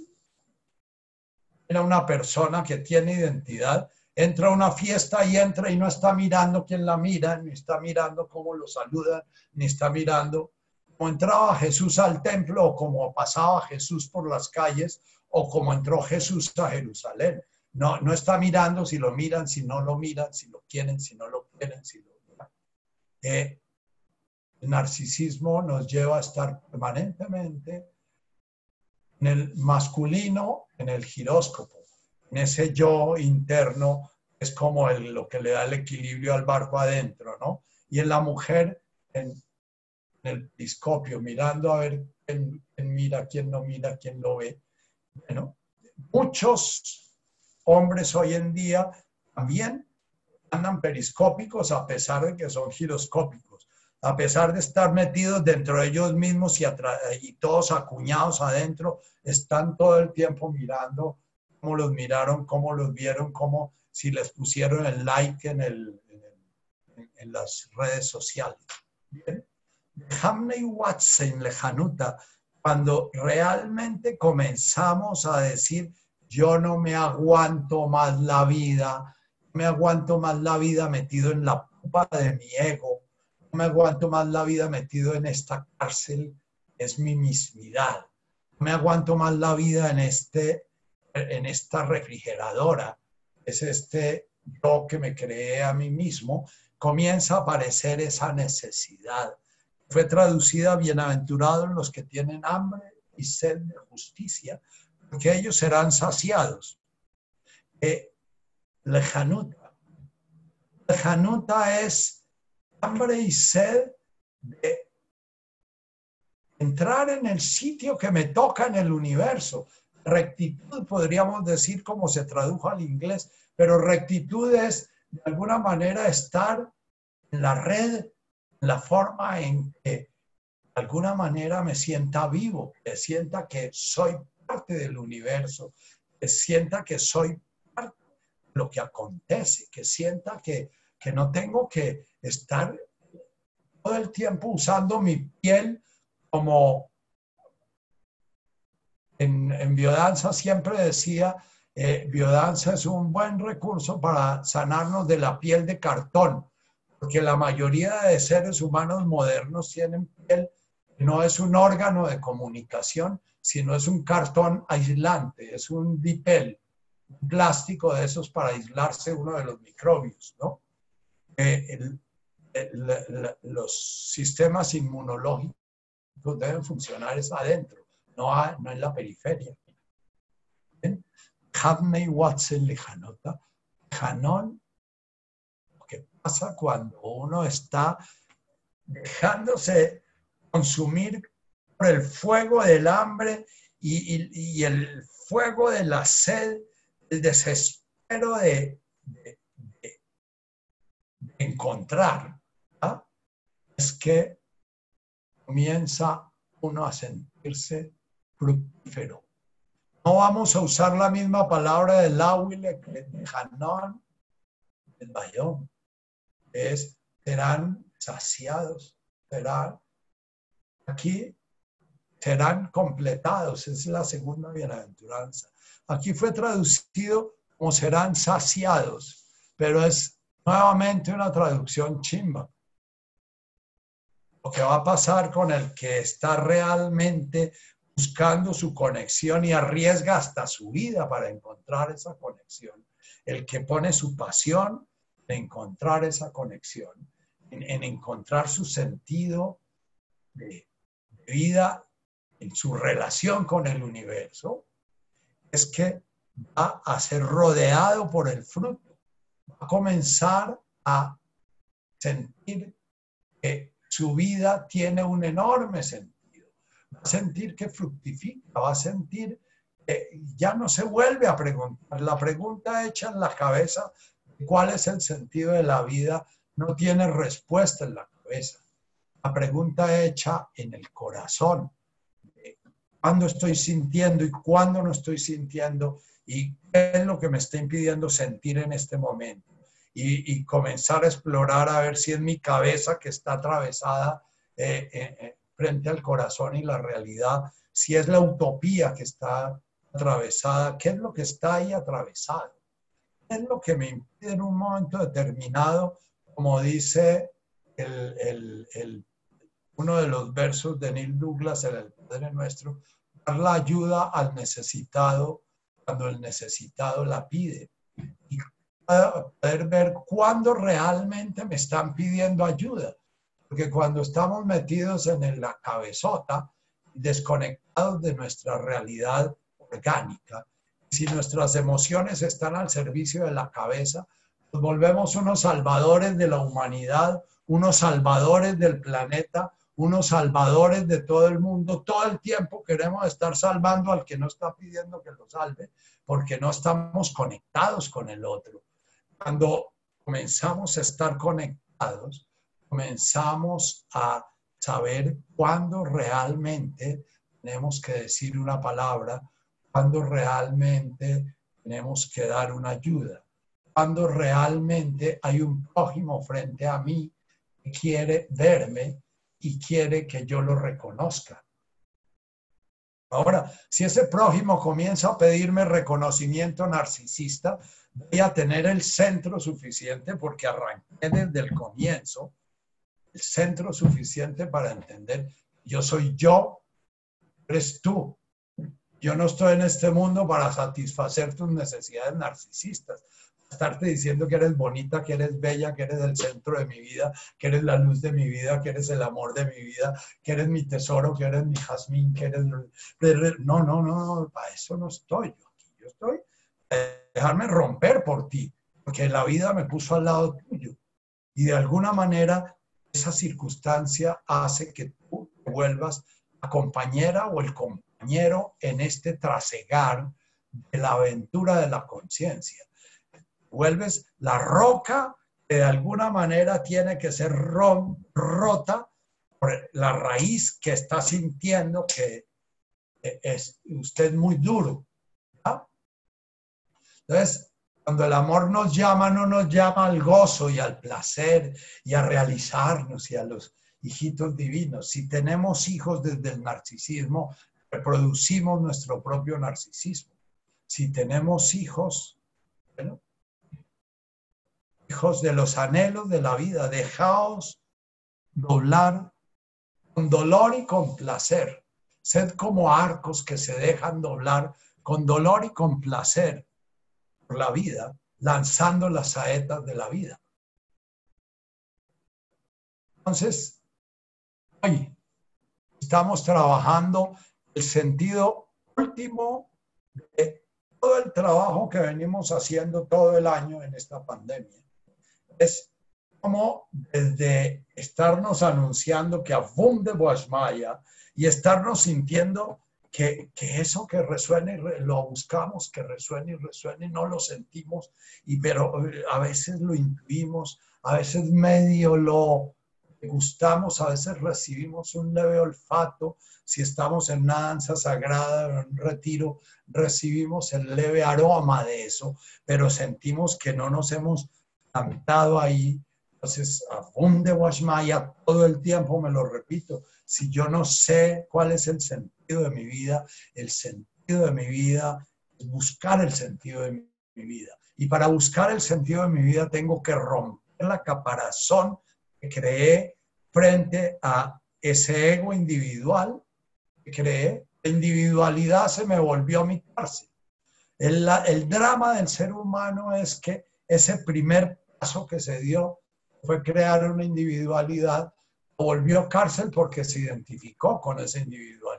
ven a una persona que tiene identidad, entra a una fiesta y entra y no está mirando quién la mira, ni está mirando cómo lo saluda, ni está mirando cómo entraba Jesús al templo o cómo pasaba Jesús por las calles o cómo entró Jesús a Jerusalén. No, no está mirando si lo miran, si no lo miran, si lo quieren, si no lo quieren, si lo miran. Eh, el narcisismo nos lleva a estar permanentemente en el masculino, en el giróscopo en ese yo interno es como lo que le da el equilibrio al barco adentro, ¿no? Y en la mujer, en, el periscopio, mirando a ver quién, mira, quién no mira, quién lo ve. Bueno, muchos hombres hoy en día también andan periscópicos a pesar de que son giroscópicos, a pesar de estar metidos dentro de ellos mismos y, y todos acuñados adentro, están todo el tiempo mirando cómo los miraron, cómo los vieron, cómo si les pusieron el like en, el, en, las redes sociales. Bien. Hamney Watson, lejanuta, cuando realmente comenzamos a decir, yo no me aguanto más la vida, me aguanto más la vida metido en la pupa de mi ego, no me aguanto más la vida metido en esta cárcel, es mi mismidad, no me aguanto más la vida en, este, en esta refrigeradora, es este yo que me creé a mí mismo, comienza a aparecer esa necesidad. Fue traducida bienaventurados los que tienen hambre y sed de justicia, porque ellos serán saciados. Eh, lejanuta. Lejanuta es hambre y sed de entrar en el sitio que me toca en el universo. Rectitud podríamos decir como se tradujo al inglés, pero rectitud es de alguna manera estar en la red, en la forma en que de alguna manera me sienta vivo, que sienta que soy parte del universo, que sienta que soy parte de lo que acontece, que sienta que, que no tengo que estar todo el tiempo usando mi piel como en, en biodanza siempre decía, eh, biodanza es un buen recurso para sanarnos de la piel de cartón, porque la mayoría de seres humanos modernos tienen piel no es un órgano de comunicación, sino es un cartón aislante, es un dipel, un plástico de esos para aislarse uno de los microbios, ¿no? Eh, los sistemas inmunológicos deben funcionar es adentro, no, no en la periferia. Hadmei Watson Lejanota. Hanón, lo que pasa cuando uno está dejándose consumir por el fuego del hambre y, el fuego de la sed, el desespero de, encontrar, ¿ah? es que comienza uno a sentirse fructífero no vamos a usar la misma palabra del Lawile que de Hanón, del Bayón. Es, serán saciados, serán, aquí serán completados, es la segunda bienaventuranza. Aquí fue traducido como serán saciados, pero es nuevamente una traducción chimba. Lo que va a pasar con el que está realmente buscando su conexión y arriesga hasta su vida para encontrar esa conexión. El que pone su pasión en encontrar esa conexión, en, encontrar su sentido de, vida, en su relación con el universo, es que va a ser rodeado por el fruto, va a comenzar a sentir que su vida tiene un enorme sentido a sentir que fructifica, va a sentir que ya no se vuelve a preguntar. La pregunta hecha en la cabeza, ¿cuál es el sentido de la vida? No tiene respuesta en la cabeza. La pregunta hecha en el corazón, ¿cuándo estoy sintiendo y cuándo no estoy sintiendo? ¿Y qué es lo que me está impidiendo sentir en este momento? Y, comenzar a explorar a ver si es mi cabeza que está atravesada eh, eh, eh, frente al corazón y la realidad, si es la utopía que está atravesada, qué es lo que está ahí atravesado, qué es lo que me impide en un momento determinado, como dice uno de los versos de Neil Douglas en el Padre Nuestro, dar la ayuda al necesitado cuando el necesitado la pide. Y poder ver cuándo realmente me están pidiendo ayuda porque cuando estamos metidos en la cabezota, desconectados de nuestra realidad orgánica, si nuestras emociones están al servicio de la cabeza, nos volvemos unos salvadores de la humanidad, unos salvadores del planeta, unos salvadores de todo el mundo. Todo el tiempo queremos estar salvando al que no está pidiendo que lo salve, porque no estamos conectados con el otro. Cuando comenzamos a estar conectados, comenzamos a saber cuándo realmente tenemos que decir una palabra, cuándo realmente tenemos que dar una ayuda, cuándo realmente hay un prójimo frente a mí que quiere verme y quiere que yo lo reconozca. Ahora, si ese prójimo comienza a pedirme reconocimiento narcisista, voy a tener el centro suficiente porque arranqué desde el comienzo, centro suficiente para entender, yo soy yo, eres tú. Yo no estoy en este mundo para satisfacer tus necesidades narcisistas estarte diciendo que eres bonita, que eres bella, que eres el centro de mi vida, que eres la luz de mi vida, que eres el amor de mi vida, que eres mi tesoro, que eres mi jazmín, que eres... No, no, no, para eso no estoy yo aquí. Yo estoy dejarme romper por ti, porque la vida me puso al lado tuyo. Y de alguna manera esa circunstancia hace que tú vuelvas la compañera o el compañero en este trasegar de la aventura de la conciencia vuelves la roca que de alguna manera tiene que ser rota por la raíz que está sintiendo que es usted muy duro. Entonces, cuando el amor nos llama, no nos llama al gozo y al placer y a realizarnos y a los hijitos divinos. Si tenemos hijos desde el narcisismo, reproducimos nuestro propio narcisismo. Si tenemos hijos, bueno, hijos de los anhelos de la vida, dejaos doblar con dolor y con placer. Sed como arcos que se dejan doblar con dolor y con placer la vida, lanzando las saetas de la vida. Entonces, hoy estamos trabajando el sentido último de todo el trabajo que venimos haciendo todo el año en esta pandemia es como desde estarnos anunciando que abunde Boasmaya y estarnos sintiendo que, eso que resuene, lo buscamos, que resuene y resuene, no lo sentimos, y, pero eh, a veces lo intuimos, a veces medio lo gustamos, a veces recibimos un leve olfato, si estamos en una danza sagrada, en un retiro, recibimos el leve aroma de eso, pero sentimos que no nos hemos cantado ahí. Entonces, abunde Washmaya, todo el tiempo me lo repito. Si yo no sé cuál es el sentido de mi vida, el sentido de mi vida es buscar el sentido de mi vida. Y para buscar el sentido de mi vida tengo que romper la caparazón que creé frente a ese ego individual que creé. La individualidad se me volvió mi cárcel. El, el drama del ser humano es que ese primer que se dio fue crear una individualidad, volvió cárcel porque se identificó con esa individualidad.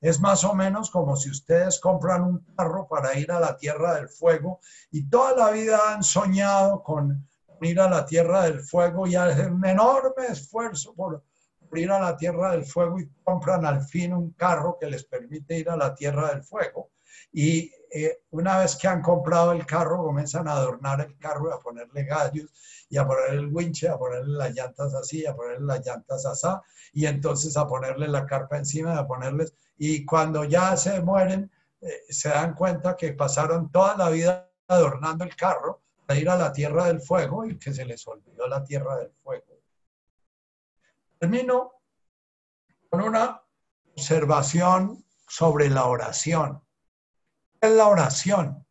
Es más o menos como si ustedes compran un carro para ir a la Tierra del Fuego y toda la vida han soñado con ir a la Tierra del Fuego y hacen un enorme esfuerzo por, ir a la Tierra del Fuego y compran al fin un carro que les permite ir a la Tierra del Fuego. Y eh, una vez que han comprado el carro, comienzan a adornar el carro, a ponerle gallos y a poner el winche, a ponerle las llantas así, a ponerle las llantas así, y entonces a ponerle la carpa encima, a ponerles, y cuando ya se mueren, eh, se dan cuenta que pasaron toda la vida adornando el carro para ir a la tierra del fuego y que se les olvidó la tierra del fuego. Termino con una observación sobre la oración es la oración.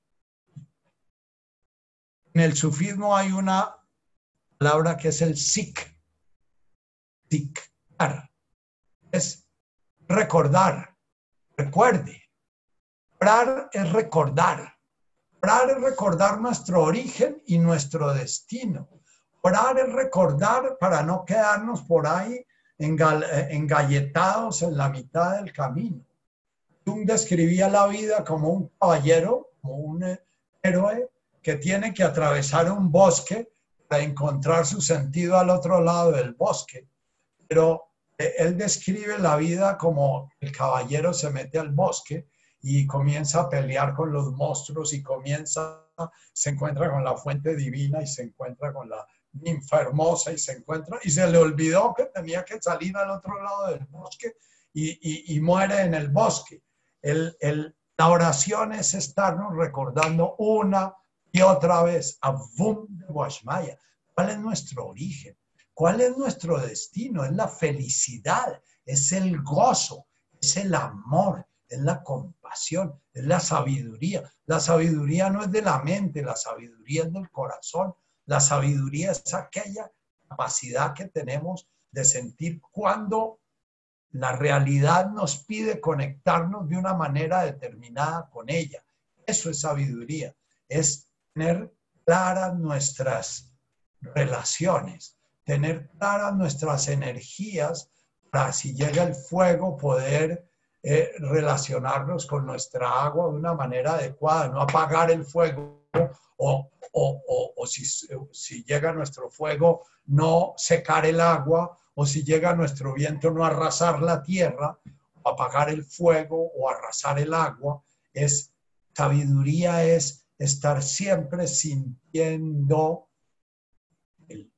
En el sufismo hay una palabra que es el sik. Sikar. Es recordar. Recuerde. Orar es recordar. Orar es recordar nuestro origen y nuestro destino. Orar es recordar para no quedarnos por ahí engalletados en la mitad del camino. Jung describía la vida como un caballero, como un eh, héroe que tiene que atravesar un bosque para encontrar su sentido al otro lado del bosque. Pero eh, él describe la vida como el caballero se mete al bosque y comienza a pelear con los monstruos y comienza, se encuentra con la fuente divina y se encuentra con la ninfa hermosa y se encuentra y se le olvidó que tenía que salir al otro lado del bosque y, y muere en el bosque. El, la oración es estarnos recordando una y otra vez a Vum de Washmaya. ¿Cuál es nuestro origen? ¿Cuál es nuestro destino? Es la felicidad, es el gozo, es el amor, es la compasión, es la sabiduría. La sabiduría no es de la mente, la sabiduría es del corazón. La sabiduría es aquella capacidad que tenemos de sentir cuando la realidad nos pide conectarnos de una manera determinada con ella. Eso es sabiduría, es tener claras nuestras relaciones, tener claras nuestras energías para si llega el fuego poder eh, relacionarnos con nuestra agua de una manera adecuada, no apagar el fuego o, si, si llega nuestro fuego, no secar el agua o si llega nuestro viento, no arrasar la tierra, o apagar el fuego o arrasar el agua. Es sabiduría es estar siempre sintiendo el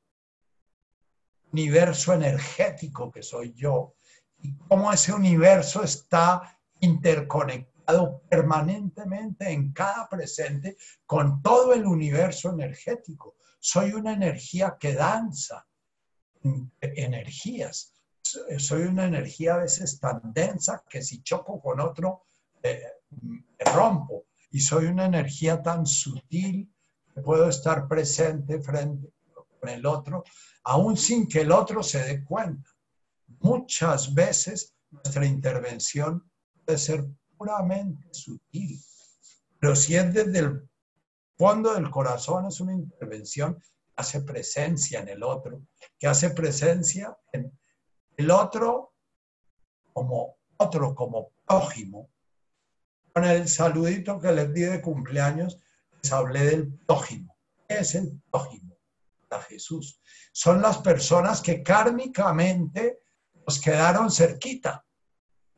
universo energético que soy yo y cómo ese universo está interconectado permanentemente en cada presente con todo el universo energético. Soy una energía que danza energías. Soy una energía a veces tan densa que si choco con otro, eh, me rompo. Y soy una energía tan sutil que puedo estar presente frente con el otro, aún sin que el otro se dé cuenta. Muchas veces nuestra intervención puede ser puramente sutil, pero si es desde el fondo del corazón, es una intervención que hace presencia en el otro, que hace presencia en el otro como otro, como prójimo. Con el saludito que les di de cumpleaños, les hablé del prójimo. ¿Qué es el prójimo? A Jesús. Son las personas que kármicamente nos quedaron cerquita.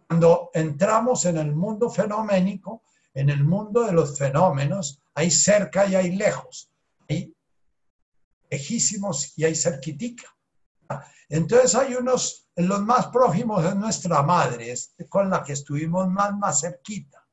Cuando entramos en el mundo fenoménico, en el mundo de los fenómenos, hay cerca y hay lejos. Hay lejísimos y hay cerquitica. Entonces hay unos, los más próximos de nuestra madre, con la que estuvimos más, más cerquita.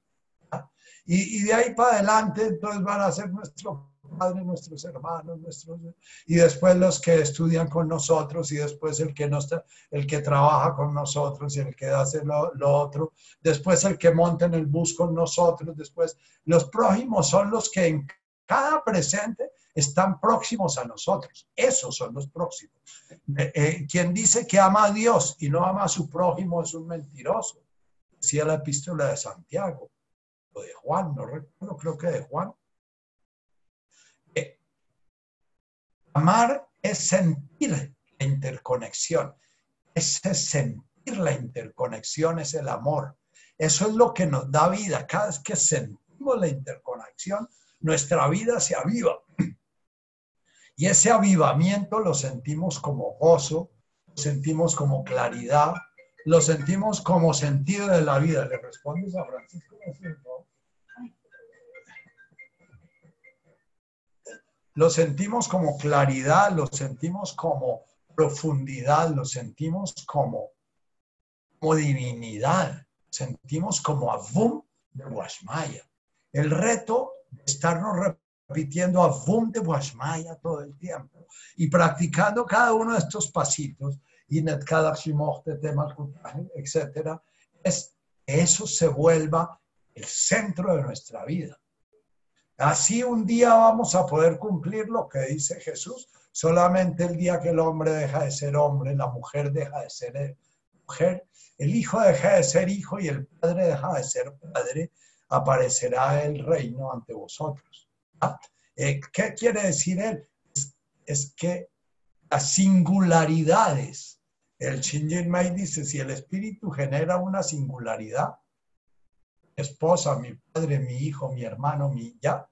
Y, de ahí para adelante, entonces van a ser nuestro padre, nuestros hermanos, nuestros, y después los que estudian con nosotros, y después el que, no está, el que trabaja con nosotros, y el que hace lo, lo otro, después el que monta en el bus con nosotros, después los prójimos son los que en cada presente están próximos a nosotros. Esos son los próximos. Eh, eh, quien dice que ama a Dios y no ama a su prójimo es un mentiroso. Decía la epístola de Santiago o de Juan, no recuerdo, creo que de Juan. Eh, amar es sentir la interconexión. Ese sentir la interconexión es el amor. Eso es lo que nos da vida. Cada vez que sentimos la interconexión, nuestra vida se aviva. Y ese avivamiento lo sentimos como gozo, lo sentimos como claridad, lo sentimos como sentido de la vida. ¿Le respondes a Francisco? Lo sentimos como claridad, lo sentimos como profundidad, lo sentimos como, como divinidad, sentimos como avum de Guasmaya. El reto de estarnos repitiendo Avum de Guashmaya todo el tiempo y practicando cada uno de estos pasitos, y cada etcétera, es que eso se vuelva el centro de nuestra vida. Así un día vamos a poder cumplir lo que dice Jesús, solamente el día que el hombre deja de ser hombre, la mujer deja de ser mujer, el hijo deja de ser hijo y el padre deja de ser padre, aparecerá el reino ante vosotros. Eh, ¿Qué quiere decir él? Es, que las singularidades, el Shinjin Mai dice, si el espíritu genera una singularidad, esposa, mi padre, mi hijo, mi hermano, mi ya,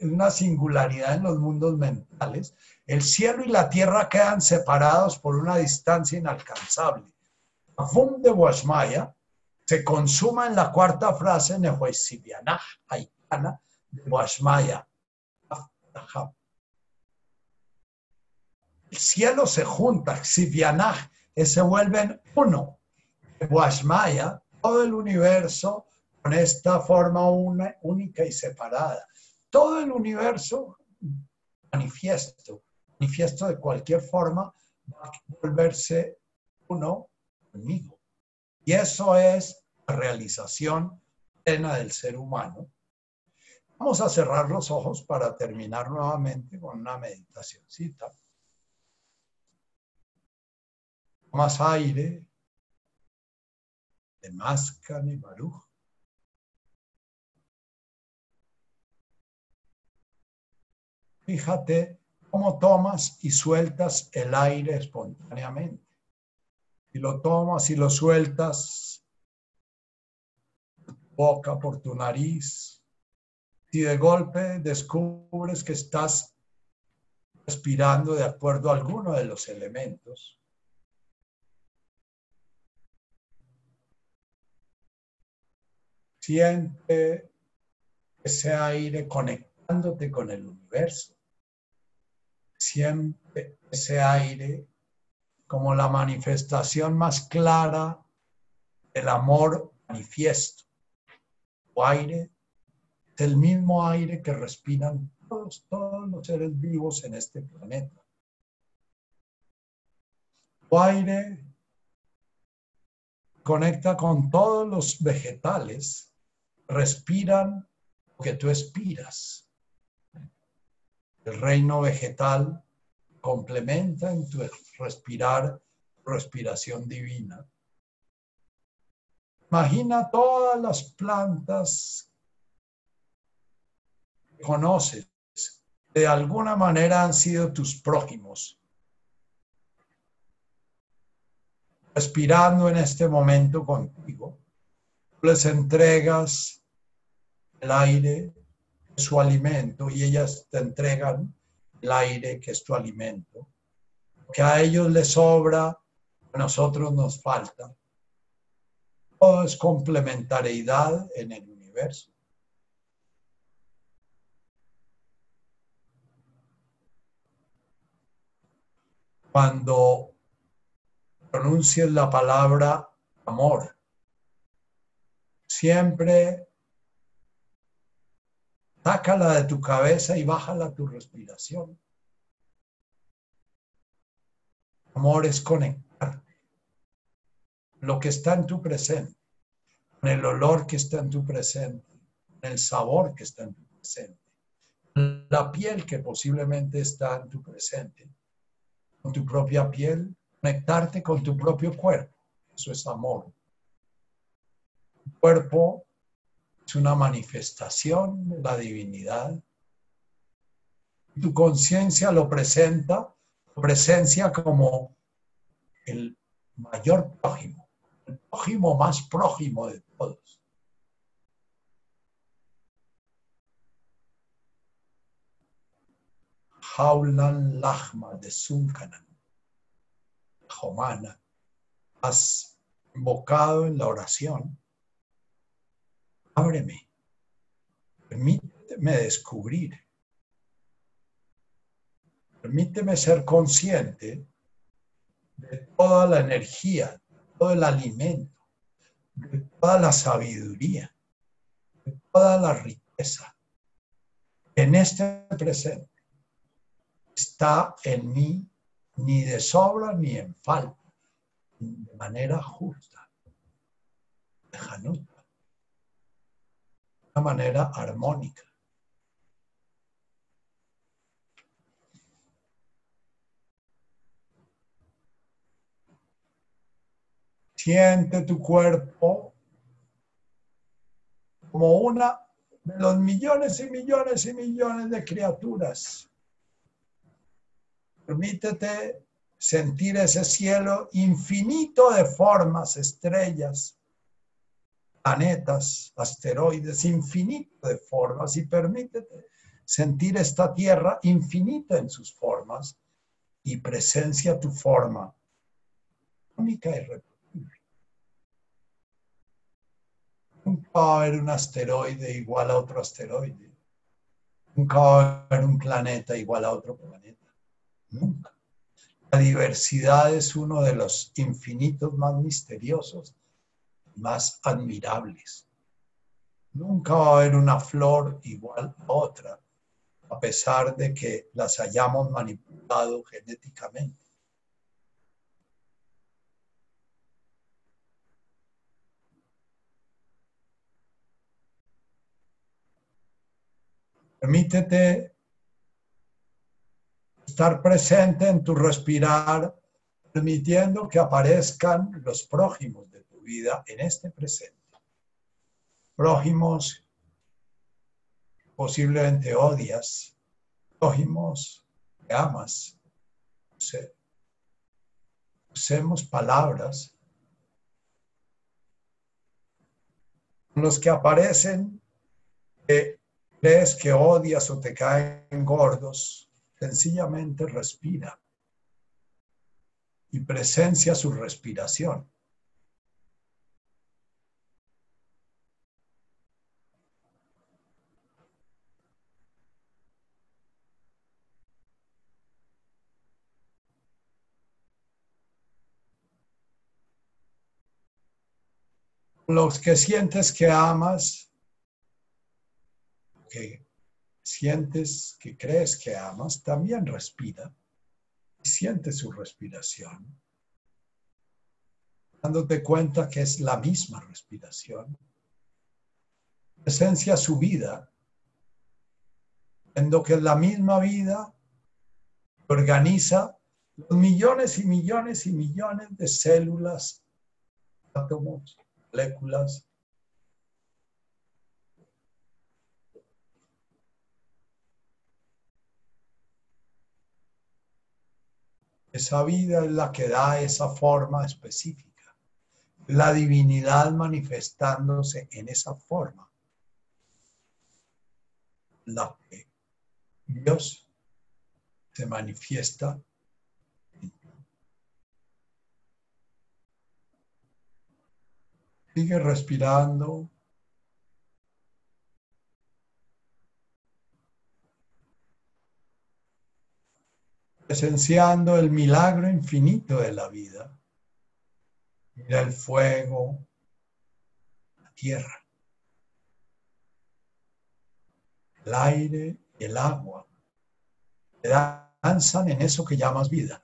una singularidad en los mundos mentales, el cielo y la tierra quedan separados por una distancia inalcanzable. Fum de Washmaya se consuma en la cuarta frase, Nehuesibianah, Haikana, de Washmaya. El cielo se junta, Sivianaj, que se vuelven uno. Guashmaya, todo el universo con esta forma una, única y separada. Todo el universo manifiesto, manifiesto de cualquier forma, va a volverse uno conmigo. Y eso es la realización plena del ser humano. Vamos a cerrar los ojos para terminar nuevamente con una meditacióncita. Más aire de Mascan y. Fíjate cómo tomas y sueltas el aire espontáneamente. Y lo tomas y lo sueltas boca por tu nariz. Y de golpe descubres que estás respirando de acuerdo a alguno de los elementos. Siente ese aire conectándote con el universo siempre ese aire como la manifestación más clara del amor manifiesto. O aire es el mismo aire que respiran todos, todos los seres vivos en este planeta. Tu aire conecta con todos los vegetales, respiran lo que tú expiras el reino vegetal complementa en tu respirar, respiración divina. Imagina todas las plantas que conoces, de alguna manera han sido tus prójimos. Respirando en este momento contigo, les entregas el aire, su alimento y ellas te entregan el aire que es tu alimento. Que a ellos les sobra, a nosotros nos falta. Todo es complementariedad en el universo. Cuando pronuncies la palabra amor, siempre Sácala de tu cabeza y bájala a tu respiración. Amor es conectarte. Lo que está en tu presente, con el olor que está en tu presente, con el sabor que está en tu presente, la piel que posiblemente está en tu presente, con tu propia piel, conectarte con tu propio cuerpo. Eso es amor. Cuerpo es una manifestación de la divinidad. Tu conciencia lo presenta, lo presencia como el mayor prójimo, el prójimo más prójimo de todos. Jaulan Lachma de Sunkanan, Jomana, has invocado en la oración ábreme, permíteme descubrir, permíteme ser consciente de toda la energía, todo el alimento, de toda la sabiduría, de toda la riqueza. En este presente está en mí ni de sobra ni en falta, de manera justa. De una manera armónica. Siente tu cuerpo como una de los millones y millones y millones de criaturas. Permítete sentir ese cielo infinito de formas, estrellas, planetas, asteroides, infinito de formas y permítete sentir esta tierra infinita en sus formas y presencia tu forma única y repetible. Nunca va a haber un asteroide igual a otro asteroide. Nunca va a haber un planeta igual a otro planeta. Nunca. La diversidad es uno de los infinitos más misteriosos más admirables. Nunca va a haber una flor igual a otra, a pesar de que las hayamos manipulado genéticamente. Permítete estar presente en tu respirar, permitiendo que aparezcan los prójimos de vida en este presente. Prójimos posiblemente odias, prójimos que amas. Usemos palabras los que aparecen que crees que odias o te caen gordos, sencillamente respira y presencia su respiración. Los que sientes que amas, que sientes que crees que amas, también respira y siente su respiración, dándote cuenta que es la misma respiración. Presencia su vida, viendo que es la misma vida organiza los millones y millones y millones de células, átomos, moléculas. Esa vida es la que da esa forma específica. La divinidad manifestándose en esa forma. La que Dios se manifiesta Sigue respirando. Presenciando el milagro infinito de la vida. Mira el fuego, la tierra, el aire y el agua. Danzan en eso que llamas vida.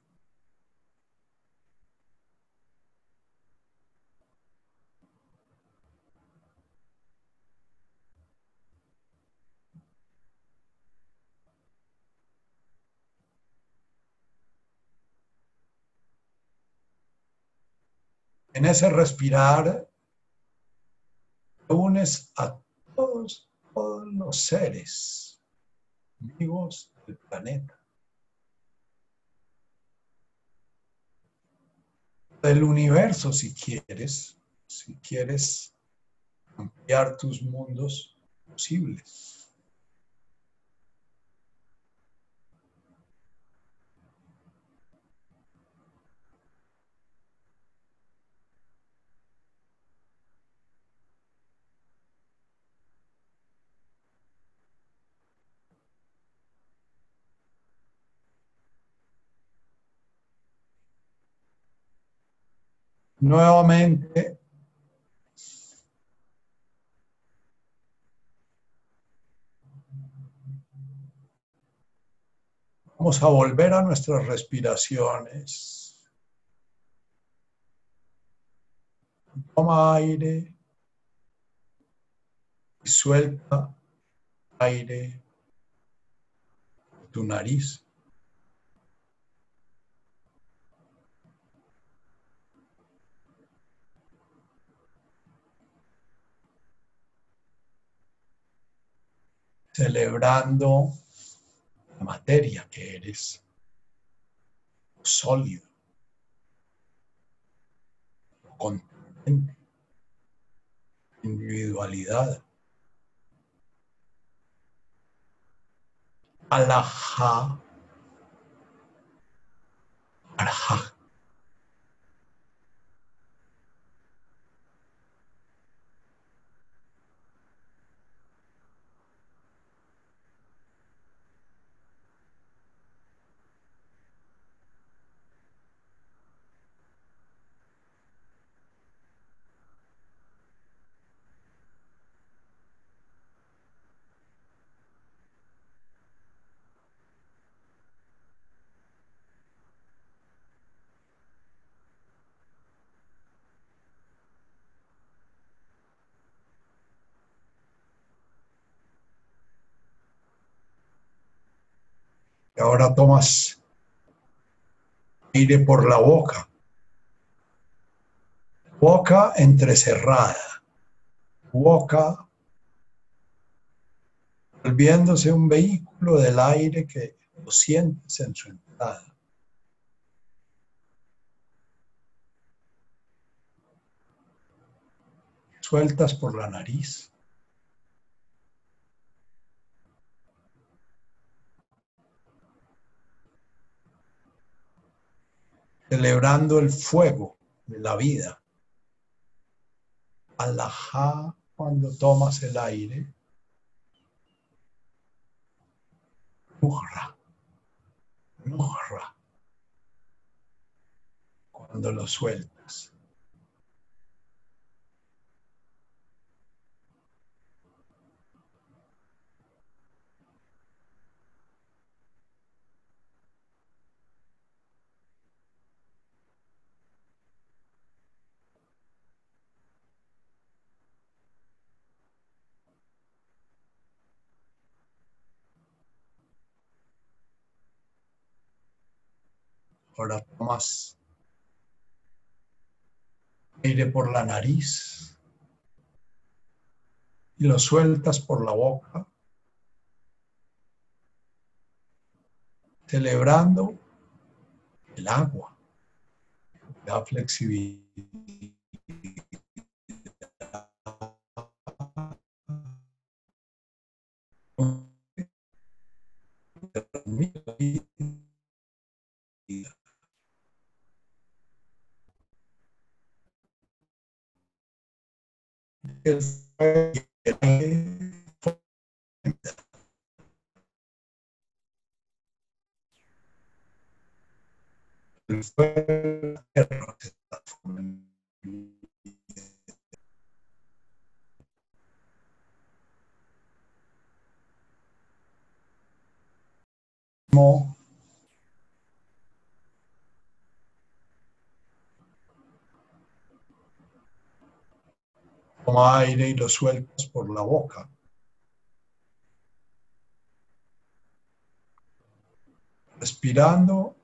Ese respirar, unes a todos, todos los seres vivos del planeta. Del universo, si quieres, si quieres ampliar tus mundos posibles. Nuevamente vamos a volver a nuestras respiraciones. Toma aire y suelta aire tu nariz. Celebrando la materia que eres, sólido, contundente, individualidad. Alaha, Arha. Ahora tomas aire por la boca. Boca entrecerrada. Boca volviéndose un vehículo del aire que lo sientes en su entrada. Sueltas por la nariz. Celebrando el fuego de la vida. Alajá cuando tomas el aire. Nuhra. Nuhra. Cuando lo sueltas. Ahora tomas aire por la nariz y lo sueltas por la boca, celebrando el agua, la flexibilidad. is Aire y lo sueltas por la boca. Respirando,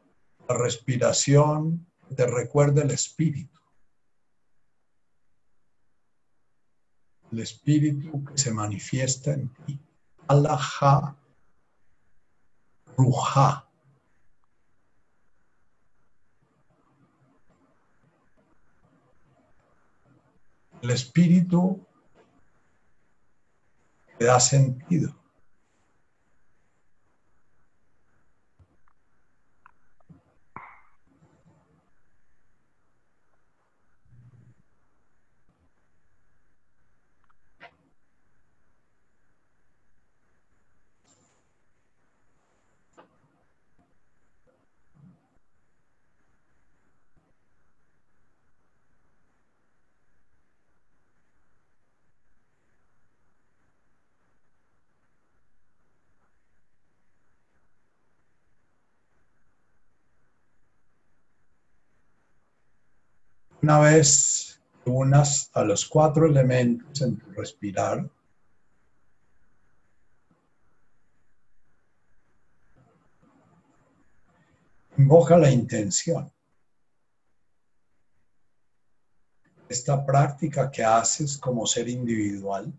la respiración te recuerda el espíritu. El espíritu que se manifiesta en ti. Alaha Ruha. El espíritu le da sentido. Una vez unas a los cuatro elementos en tu respirar, invoca la intención. Esta práctica que haces como ser individual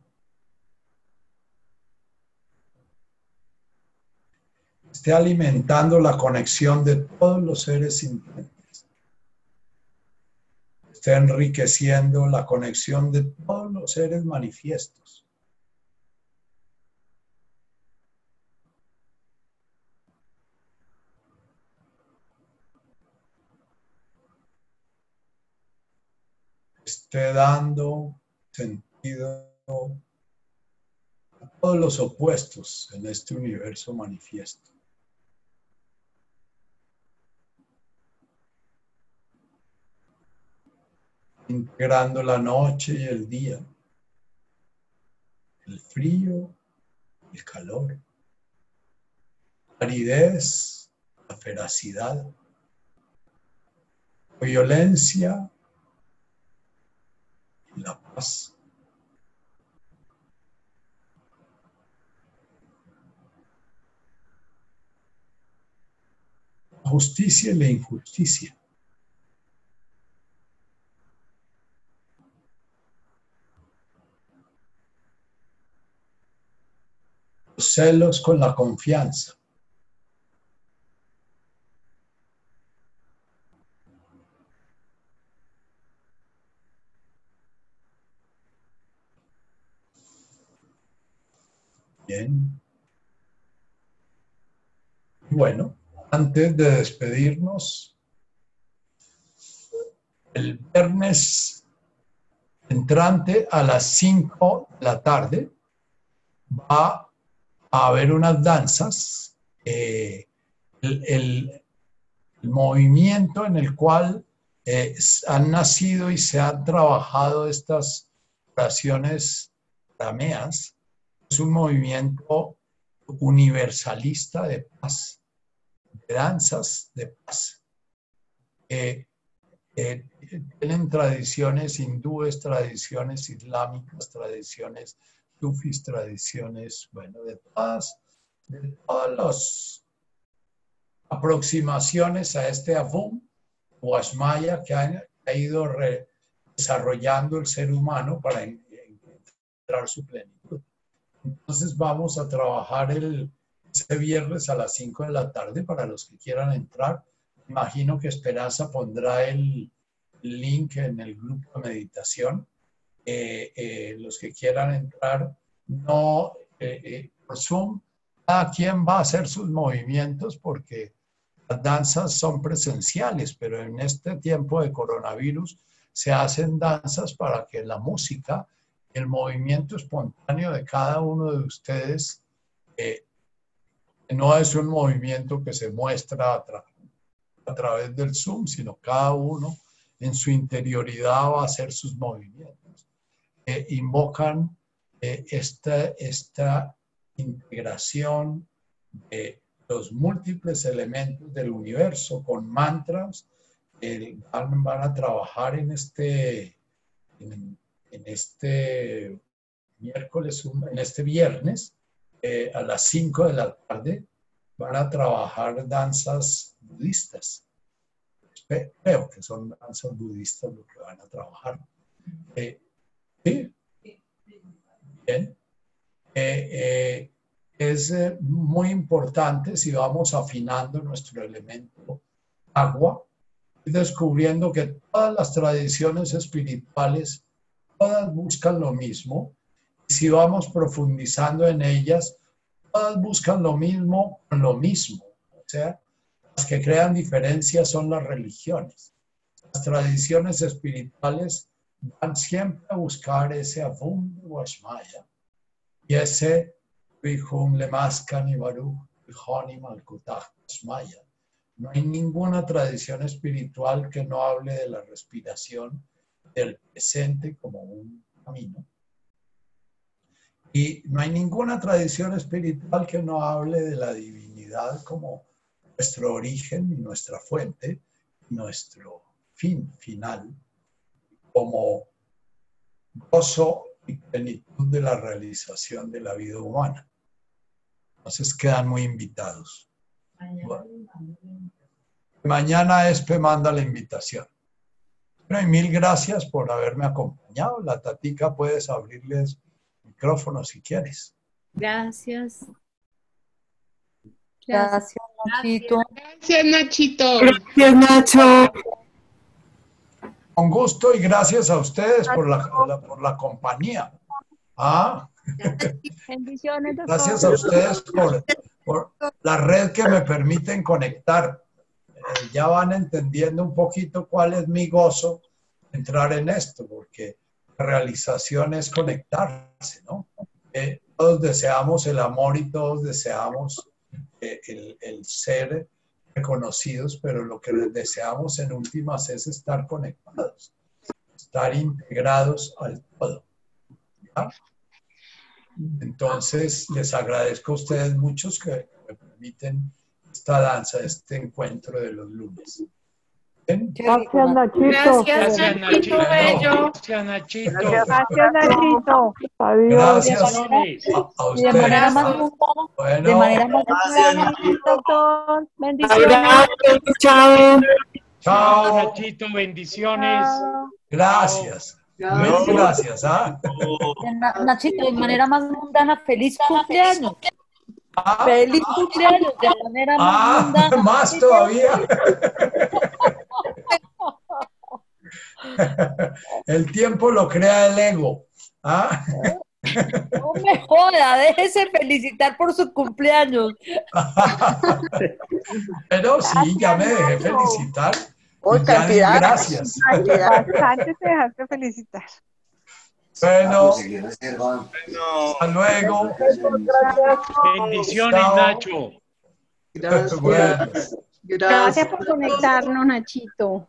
esté alimentando la conexión de todos los seres sintientes está enriqueciendo la conexión de todos los seres manifiestos. esté dando sentido a todos los opuestos en este universo manifiesto. Integrando la noche y el día, el frío, el calor, la aridez, la feracidad, la violencia y la paz. justicia y la injusticia. Los celos con la confianza. Bien. Bueno, antes de despedirnos, el viernes entrante a las 5 de la tarde va a haber unas danzas, eh, el, movimiento en el cual eh, han nacido y se han trabajado estas oraciones rameas, es un movimiento universalista de paz de danzas de paz. tienen tradiciones hindúes, tradiciones islámicas, tradiciones sufis, tradiciones, bueno, de todas, de todas las aproximaciones a este Avum o Asmaya que ha, ido desarrollando el ser humano para encontrar su plenitud. Entonces vamos a trabajar el, este viernes a las 5 de la tarde para los que quieran entrar. Imagino que Esperanza pondrá el link en el grupo de meditación. Eh, eh, los que quieran entrar, no eh, por Zoom, cada quien va a hacer sus movimientos porque las danzas son presenciales, pero en este tiempo de coronavirus se hacen danzas para que la música, el movimiento espontáneo de cada uno de ustedes no es un movimiento que se muestra a, través del Zoom, sino cada uno en su interioridad va a hacer sus movimientos. Eh, invocan eh, esta, esta integración de los múltiples elementos del universo con mantras. van, a trabajar en este, en, este miércoles, en este viernes, eh, a las 5 de la tarde van a trabajar danzas budistas. Creo que son danzas budistas lo que van a trabajar. Eh, sí. Bien. Eh, es muy importante si vamos afinando nuestro elemento agua, descubriendo que todas las tradiciones espirituales, todas buscan lo mismo, si vamos profundizando en ellas, todas buscan lo mismo con lo mismo. O sea, las que crean diferencias son las religiones. Las tradiciones espirituales van siempre a buscar ese Avum Washmaya y ese Lemaskan y No hay ninguna tradición espiritual que no hable de la respiración del presente como un camino. Y no hay ninguna tradición espiritual que no hable de la divinidad como nuestro origen y nuestra fuente, nuestro fin final, como gozo y plenitud de la realización de la vida humana. Entonces quedan muy invitados. Mañana, Espe manda la invitación. Bueno, y mil gracias por haberme acompañado. La tatica puedes abrirles micrófono si quieres. Gracias. Gracias, Nachito. Gracias, Nachito. Gracias, Nacho. Con gusto y gracias a ustedes por la, por la compañía. ¿Ah? Bendiciones. Gracias a ustedes por, por, la red que me permiten conectar. Eh, ya van entendiendo un poquito cuál es mi gozo entrar en esto, porque realización es conectarse, ¿no? Eh, todos deseamos el amor y todos deseamos eh, el, ser reconocidos, pero lo que deseamos en últimas es estar conectados, estar integrados al todo. Entonces, les agradezco a ustedes muchos que me permiten esta danza, este encuentro de los lunes. Gracias, Nachito. Gracias, Nachito. Bello. Gracias, Nachito. Gracias, Nachito. Adiós. Gracias de manera más mundana, Bueno, de manera más mundana, doctor. Bendiciones. Chao. chao. Nachito, bendiciones. Gracias. Mil gracias. ¿ah? Na- Nachito, de manera más mundana, feliz cumpleaños. Ah, Feliz cumpleaños, de manera más ah, mundana. más todavía. El tiempo lo crea el ego. ¿ah? No me joda, déjese felicitar por su cumpleaños. Pero sí, ya me dejé felicitar. Oh, cantidad. gracias. Te dejaste felicitar. Bueno, Conseguí reserva. hasta luego. Bendiciones, Chao. Nacho. Gracias. Bueno. Gracias. por conectarnos, Nachito.